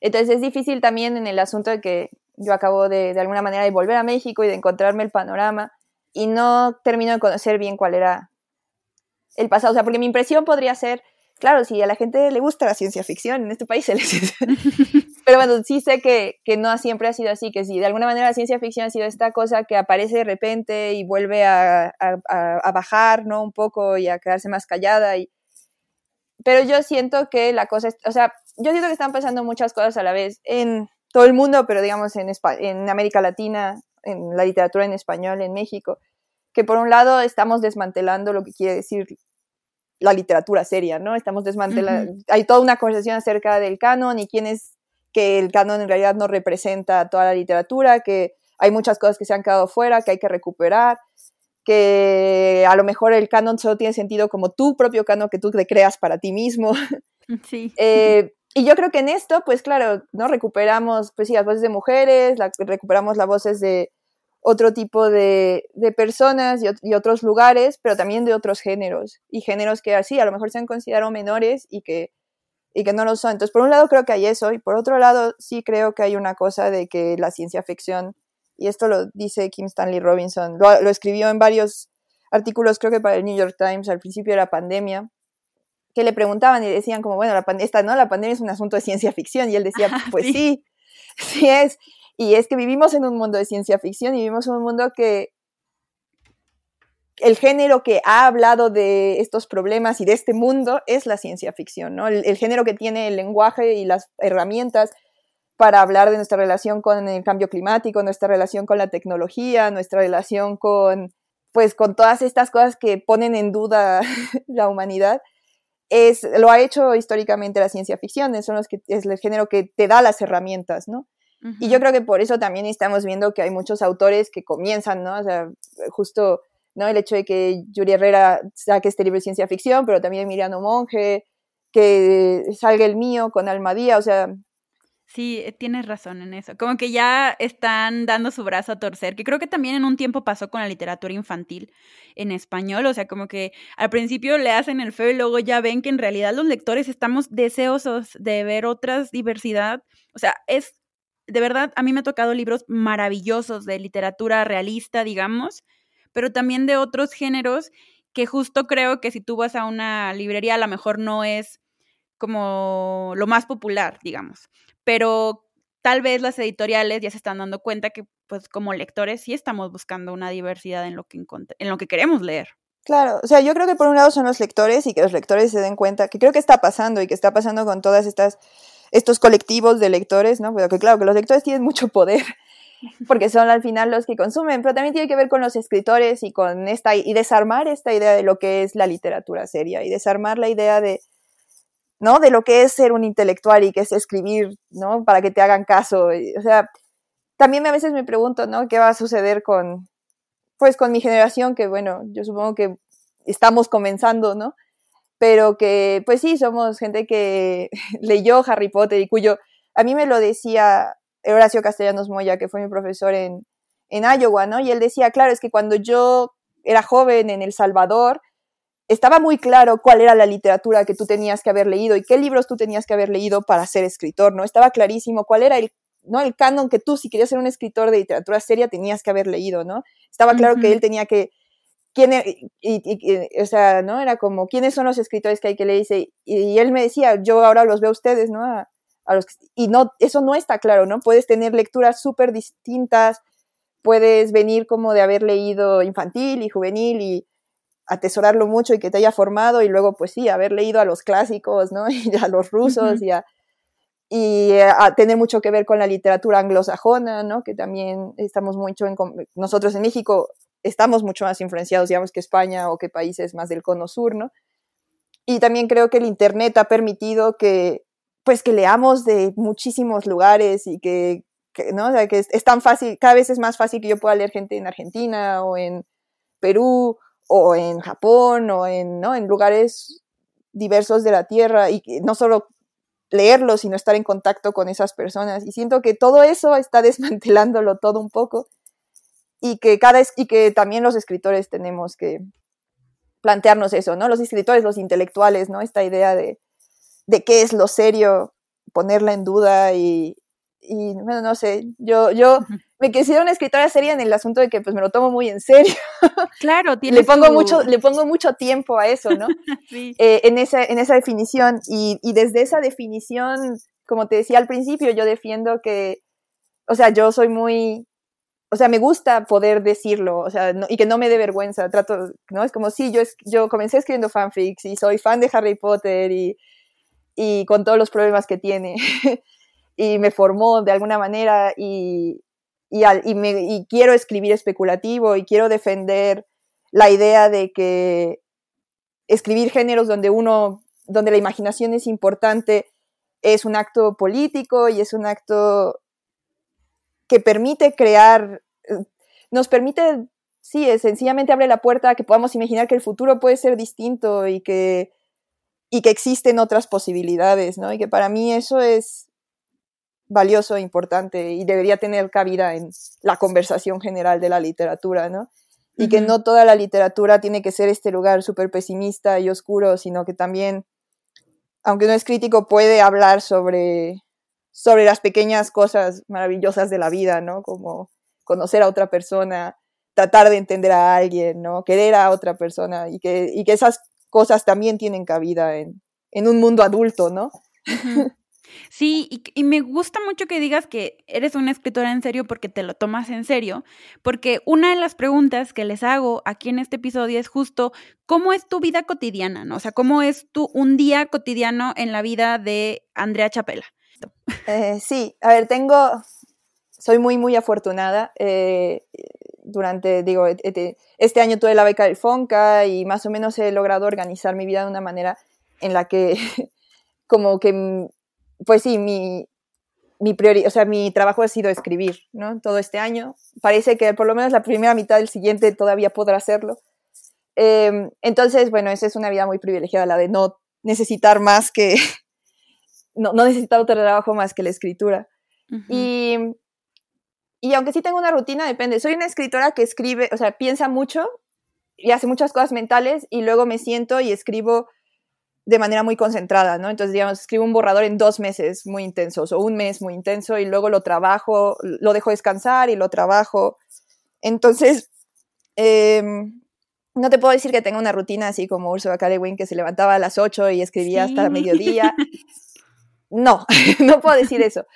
Entonces es difícil también en el asunto de que yo acabo de, de alguna manera de volver a México y de encontrarme el panorama y no termino de conocer bien cuál era el pasado. O sea, porque mi impresión podría ser, claro, si a la gente le gusta la ciencia ficción, en este país se les... (laughs) Pero bueno, sí sé que, que, no siempre ha sido así, que si de alguna manera la ciencia ficción ha sido esta cosa que aparece de repente y vuelve a, a, bajar, ¿no? Un poco y a quedarse más callada. Pero yo siento que la cosa, es, o sea, yo siento que están pasando muchas cosas a la vez en todo el mundo, pero digamos en, en América Latina, en la literatura en español, en México, que por un lado estamos desmantelando lo que quiere decir la literatura seria, ¿no? Estamos desmantelando, hay toda una conversación acerca del canon y quién es que el canon en realidad no representa toda la literatura, que hay muchas cosas que se han quedado fuera, que hay que recuperar, que a lo mejor el canon solo tiene sentido como tu propio canon que tú te creas para ti mismo. (laughs) Sí. (laughs) Eh, y yo creo que en esto, pues claro, ¿no? Recuperamos, pues sí, las voces de mujeres, recuperamos las voces de otro tipo de, de personas y, otros lugares, pero también de otros géneros, y géneros que así a lo mejor se han considerado menores y que, y que no lo son. Entonces, por un lado creo que hay eso, y por otro lado sí creo que hay una cosa de que la ciencia ficción, y esto lo dice Kim Stanley Robinson, lo, lo escribió en varios artículos, creo que para el New York Times al principio de la pandemia, que le preguntaban y decían como, bueno, la, esta, ¿no? la pandemia es un asunto de ciencia ficción, y él decía, (laughs) pues sí, sí es, y es que vivimos en un mundo de ciencia ficción y vivimos en un mundo que el género que ha hablado de estos problemas y de este mundo es la ciencia ficción, ¿no? El, género que tiene el lenguaje y las herramientas para hablar de nuestra relación con el cambio climático, nuestra relación con la tecnología, nuestra relación con, pues, con todas estas cosas que ponen en duda (laughs) la humanidad. Es, lo ha hecho históricamente la ciencia ficción, son los que, es el género que te da las herramientas, ¿no? Y yo creo que por eso también estamos viendo que hay muchos autores que comienzan, ¿no? O sea, justo, ¿no? El hecho de que Yuri Herrera saque este libro de ciencia ficción, pero también Miriano Monge, que salga el mío con Almadía, o sea... Sí, eh, tienes razón en eso. Como que ya están dando su brazo a torcer, que creo que también en un tiempo pasó con la literatura infantil en español, o sea, como que al principio le hacen el feo y luego ya ven que en realidad los lectores estamos deseosos de ver otras diversidad. O sea, es de verdad, a mí me ha tocado libros maravillosos de literatura realista, digamos, pero también de otros géneros que justo creo que si tú vas a una librería a lo mejor no es como lo más popular, digamos, pero tal vez las editoriales ya se están dando cuenta que pues como lectores sí estamos buscando una diversidad en lo que en lo que queremos leer. Claro, o sea, yo creo que por un lado son los lectores y que los lectores se den cuenta, que creo que está pasando y que está pasando con todas estas estos colectivos de lectores, ¿no? Pero que claro, que los lectores tienen mucho poder (laughs) porque son al final los que consumen, pero también tiene que ver con los escritores y con esta y desarmar esta idea de lo que es la literatura seria y desarmar la idea de ¿no? de lo que es ser un intelectual y que es escribir, ¿no? para que te hagan caso, o sea, también a veces me pregunto, ¿no? qué va a suceder con pues con mi generación que bueno, yo supongo que estamos comenzando, ¿no? Pero que pues sí, somos gente que (laughs) leyó Harry Potter y cuyo, a mí me lo decía Horacio Castellanos Moya, que fue mi profesor en, en Iowa, ¿no? Y él decía, claro, es que cuando yo era joven en El Salvador, estaba muy claro cuál era la literatura que tú tenías que haber leído y qué libros tú tenías que haber leído para ser escritor, ¿no? Estaba clarísimo cuál era el, ¿no? el canon que tú, si querías ser un escritor de literatura seria, tenías que haber leído, ¿no? Estaba claro que él tenía que quién, e, y, o sea, ¿no? Era como, ¿quiénes son los escritores que hay que leer? Y, y él me decía, yo ahora los veo a ustedes, ¿no? A, los, y no, eso no está claro, ¿no? Puedes tener lecturas súper distintas, puedes venir como de haber leído infantil y juvenil y atesorarlo mucho y que te haya formado y luego, pues sí, haber leído a los clásicos, ¿no? (laughs) Y a los rusos y a y a tener mucho que ver con la literatura anglosajona, ¿no? Que también estamos mucho en nosotros en México estamos mucho más influenciados, digamos, que España o que países más del cono sur, ¿no? Y también creo que el Internet ha permitido que, pues, que leamos de muchísimos lugares y que, ¿no? O sea, que es, tan fácil, cada vez es más fácil que yo pueda leer gente en Argentina o en Perú o en Japón o en, ¿no? en lugares diversos de la Tierra y no solo leerlos, sino estar en contacto con esas personas. Y siento que todo eso está (laughs) desmantelándolo todo un poco y que, cada, y que también los escritores tenemos que plantearnos eso, ¿no? Los escritores, los intelectuales, ¿no? Esta idea de, de qué es lo serio, ponerla en duda y, y bueno, no sé, yo, yo me quisiera una escritora seria en el asunto de que pues me lo tomo muy en serio. (laughs) Claro, le pongo mucho, le pongo mucho tiempo a eso, ¿no? (laughs) sí. Eh, en, esa, en esa definición. Y, y desde esa definición, como te decía al principio, yo defiendo que, o sea, yo soy muy, o sea, me gusta poder decirlo, o sea, y que no me dé vergüenza, trato, ¿no? Es como, sí, yo, yo comencé escribiendo fanfics y soy fan de Harry Potter y, y con todos los problemas que tiene. (laughs) y me formó de alguna manera y, y, me, y quiero escribir especulativo y quiero defender la idea de que escribir géneros donde uno, donde la imaginación es importante, es un acto político y es un acto que permite crear, nos permite, sí, sencillamente abre la puerta a que podamos imaginar que el futuro puede ser distinto y que, y que existen otras posibilidades, ¿no? Y que para mí eso es, valioso e importante y debería tener cabida en la conversación general de la literatura, ¿no? Y que no toda la literatura tiene que ser este lugar súper pesimista y oscuro, sino que también, aunque no es crítico, puede hablar sobre, sobre las pequeñas cosas maravillosas de la vida, ¿no? Como conocer a otra persona, tratar de entender a alguien, ¿no? Querer a otra persona y que, y que esas cosas también tienen cabida en, en un mundo adulto, ¿no? (laughs) Sí, y, me gusta mucho que digas que eres una escritora en serio porque te lo tomas en serio, porque una de las preguntas que les hago aquí en este episodio es justo cómo es tu vida cotidiana, ¿no? O sea, cómo es tu un día cotidiano en la vida de Andrea Chapela. Eh, sí, a ver, tengo, soy muy, muy afortunada. Eh, durante, digo, este año tuve la beca del FONCA y más o menos he logrado organizar mi vida de una manera en la que (laughs) como que pues sí, mi, mi o sea, mi trabajo ha sido escribir, ¿no? Todo este año. Parece que por lo menos la primera mitad del siguiente todavía podrá hacerlo. Em, entonces, bueno, esa es una vida muy privilegiada, la de no necesitar más que, no, no necesitar otro trabajo más que la escritura. y, y aunque sí tengo una rutina, depende. Soy una escritora que escribe, o sea, piensa mucho y hace muchas cosas mentales y luego me siento y escribo de manera muy concentrada, ¿no? Entonces, digamos, escribo un borrador en dos meses muy intensos o un mes muy intenso y luego lo trabajo, lo dejo descansar y lo trabajo. Entonces, em, no te puedo decir que tenga una rutina así como Ursula K. que se levantaba a las 8 y escribía hasta mediodía. (laughs) No, (laughs) no puedo decir eso.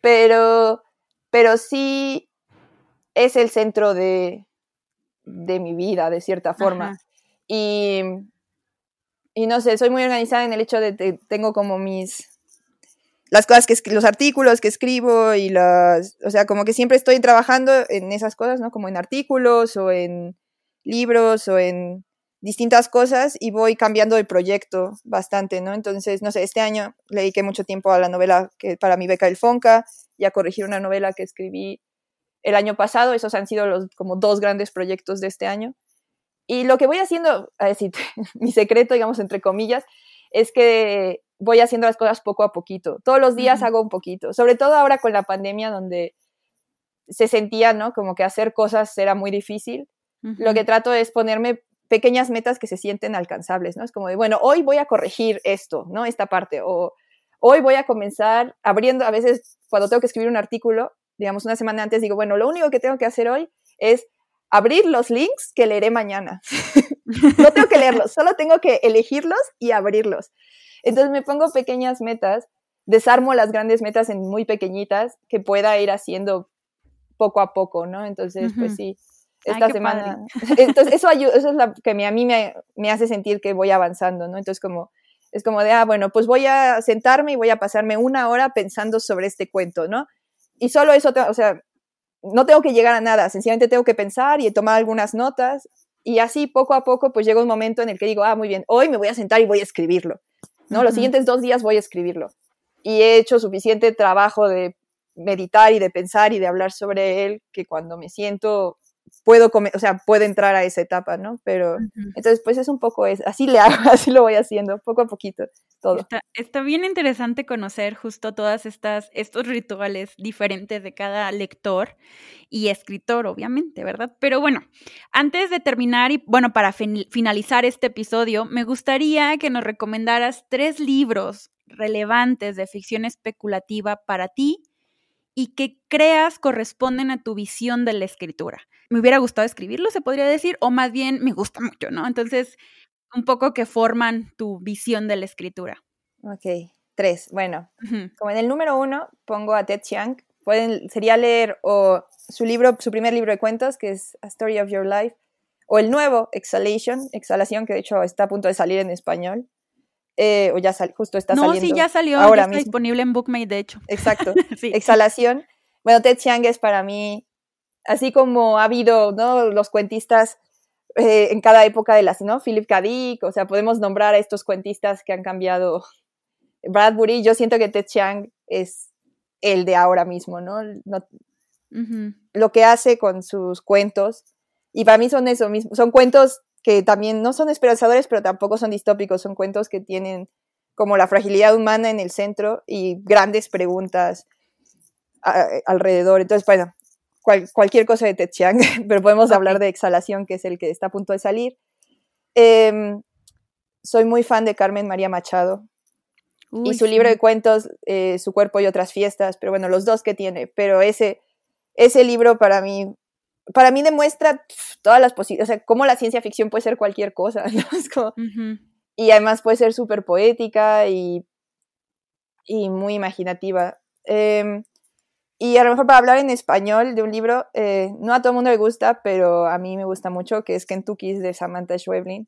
Pero, pero sí es el centro de, de mi vida, de cierta forma. Y y no sé, soy muy organizada en el hecho de que tengo como mis las cosas que los artículos que escribo y las, o sea, como que siempre estoy trabajando en esas cosas, ¿no? Como en artículos o en libros o en distintas cosas y voy cambiando el proyecto bastante, ¿no? Entonces, no sé, este año le dediqué mucho tiempo a la novela que para mi beca del Fonca y a corregir una novela que escribí el año pasado, esos han sido los como dos grandes proyectos de este año. Y lo que voy haciendo, a decir, (laughs) mi secreto, digamos, entre comillas, es que voy haciendo las cosas poco a poquito. Todos los días hago un poquito, sobre todo ahora con la pandemia donde se sentía, ¿no? Como que hacer cosas era muy difícil. Lo que trato es ponerme pequeñas metas que se sienten alcanzables, ¿no? Es como de, bueno, hoy voy a corregir esto, ¿no? Esta parte, o hoy voy a comenzar abriendo, a veces cuando tengo que escribir un artículo, digamos una semana antes, digo, bueno, lo único que tengo que hacer hoy es abrir los links que leeré mañana. (laughs) no tengo que leerlos, solo tengo que elegirlos y abrirlos. Entonces me pongo pequeñas metas, desarmo las grandes metas en muy pequeñitas que pueda ir haciendo poco a poco, ¿no? Entonces, pues sí, esta semana. (laughs) Entonces, eso, ayuda, eso es lo que a mí me, me, hace sentir que voy avanzando, ¿no? Entonces, como, es como de, ah, bueno, pues voy a sentarme y voy a pasarme una hora pensando sobre este cuento, ¿no? Y solo eso, o sea, no tengo que llegar a nada, sencillamente tengo que pensar y tomar algunas notas y así poco a poco pues llega un momento en el que digo, ah, muy bien, hoy me voy a sentar y voy a escribirlo, ¿no? Los siguientes dos días voy a escribirlo. Y he hecho suficiente trabajo de meditar y de pensar y de hablar sobre él que cuando me siento puedo comer, o sea, puedo entrar a esa etapa, ¿no? Pero entonces, pues es un poco, es, así le hago, (laughs) así lo voy haciendo, poco a poquito, todo. Está, bien interesante conocer justo todas estas, estos rituales diferentes de cada lector y escritor, obviamente, ¿verdad? Pero bueno, antes de terminar y, bueno, para finalizar este episodio, me gustaría que nos recomendaras tres libros relevantes de ficción especulativa para ti y que creas corresponden a tu visión de la escritura. Me hubiera gustado escribirlo, se podría decir, o más bien me gusta mucho, ¿no? Entonces, un poco que forman tu visión de la escritura. Ok, tres. Bueno, como en el número uno pongo a Ted Chiang, pueden, sería leer o su libro, su primer libro de cuentos, que es A Story of Your Life, o el nuevo, Exhalation, Exhalación, que de hecho está a punto de salir en español. Eh, o ya sal, justo está saliendo. No, sí, ya salió, ahora está disponible en Bookmate, de hecho. Exacto. (laughs) Exhalación. Bueno, Ted Chiang es para mí, así como ha habido ¿no? los cuentistas eh, en cada época de las, ¿no? Philip K. Dick, o sea, podemos nombrar a estos cuentistas que han cambiado. Bradbury, yo siento que Ted Chiang es el de ahora mismo, ¿no? Lo que hace con sus cuentos, y para mí son eso mismo, son cuentos que también no son esperanzadores, pero tampoco son distópicos, son cuentos que tienen como la fragilidad humana en el centro y grandes preguntas alrededor. Entonces, bueno, cualquier cosa de Ted Chiang, (laughs) pero podemos hablar de Exhalación, que es el que está a punto de salir. Em, soy muy fan de Carmen María Machado y su libro de cuentos, eh, Su cuerpo y otras fiestas, pero bueno, los dos que tiene, pero ese, ese libro para mí, para mí demuestra todas las posibilidades, o sea, cómo la ciencia ficción puede ser cualquier cosa, (laughs) Y además puede ser súper poética y, y muy imaginativa. Em, y a lo mejor para hablar en español de un libro, eh, no a todo el mundo le gusta, pero a mí me gusta mucho, que es Kentucky de Samantha Schweblin,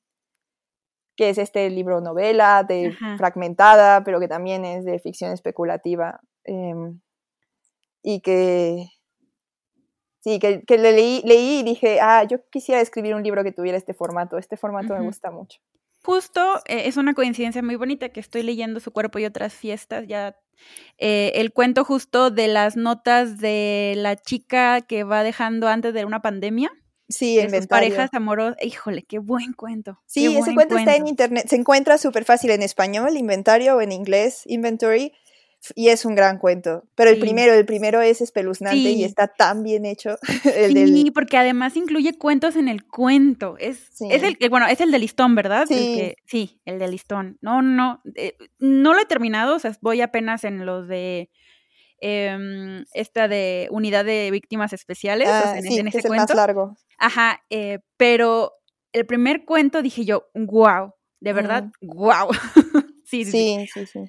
que es este libro novela, de fragmentada, pero que también es de ficción especulativa. Em, y que, sí, que, que leí, leí y dije, ah, yo quisiera escribir un libro que tuviera este formato, este formato me gusta mucho. Justo, eh, es una coincidencia muy bonita que estoy leyendo Su cuerpo y otras fiestas, ya eh, el cuento justo de las notas de la chica que va dejando antes de una pandemia. Sí, en parejas amorosas. Híjole, qué buen cuento. Sí, ese cuento, está en internet. Se encuentra súper fácil en español, inventario, o en inglés, inventory y es un gran cuento. Pero el primero, el primero es espeluznante y está tan bien hecho. (laughs) El sí, porque además incluye cuentos en el cuento. Es, es el, bueno, es el de listón, ¿verdad? Sí. sí, el de listón. No, no, eh, no lo he terminado, o sea, voy apenas en los de em, esta de unidad de víctimas especiales, ah, en, sí, ese es el más largo. Ajá, eh, pero el primer cuento dije yo, wow, de verdad, wow. (laughs) sí, sí, sí, sí.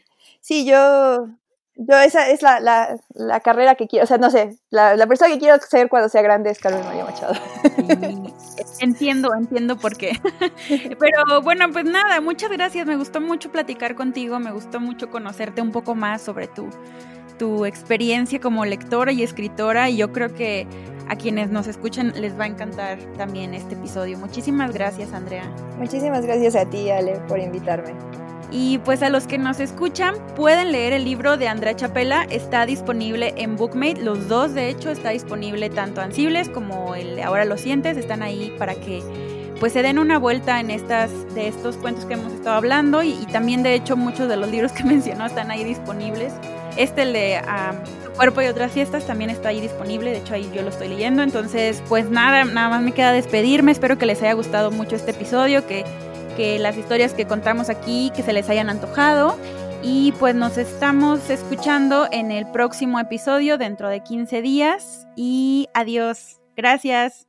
Sí, yo, yo esa es la, la, la, carrera que quiero, o sea, no sé, la, la, persona que quiero ser cuando sea grande es Carmen María Machado. entiendo, entiendo por qué. (laughs) Pero bueno, pues nada, muchas gracias, me gustó mucho platicar contigo, me gustó mucho conocerte un poco más sobre tu, tu experiencia como lectora y escritora y yo creo que a quienes nos escuchan les va a encantar también este episodio. Muchísimas gracias, Andrea. Muchísimas gracias a ti, Ale, por invitarme. Y pues a los que nos escuchan, pueden leer el libro de Andrea Chapela, está disponible en Bookmate, los dos de hecho está disponible tanto Ansibles como el Ahora lo sientes, están ahí para que pues se den una vuelta en estas de estos cuentos que hemos estado hablando. Y, también de hecho muchos de los libros que (laughs) mencionó están ahí disponibles. Este el de Cuerpo y otras fiestas también está ahí disponible, de hecho ahí yo lo estoy leyendo, entonces pues nada, nada más me queda despedirme, espero que les haya gustado mucho este episodio, que que las historias que contamos aquí, que se les hayan antojado. Y pues nos estamos escuchando en el próximo episodio dentro de 15 días. Y adiós. Gracias.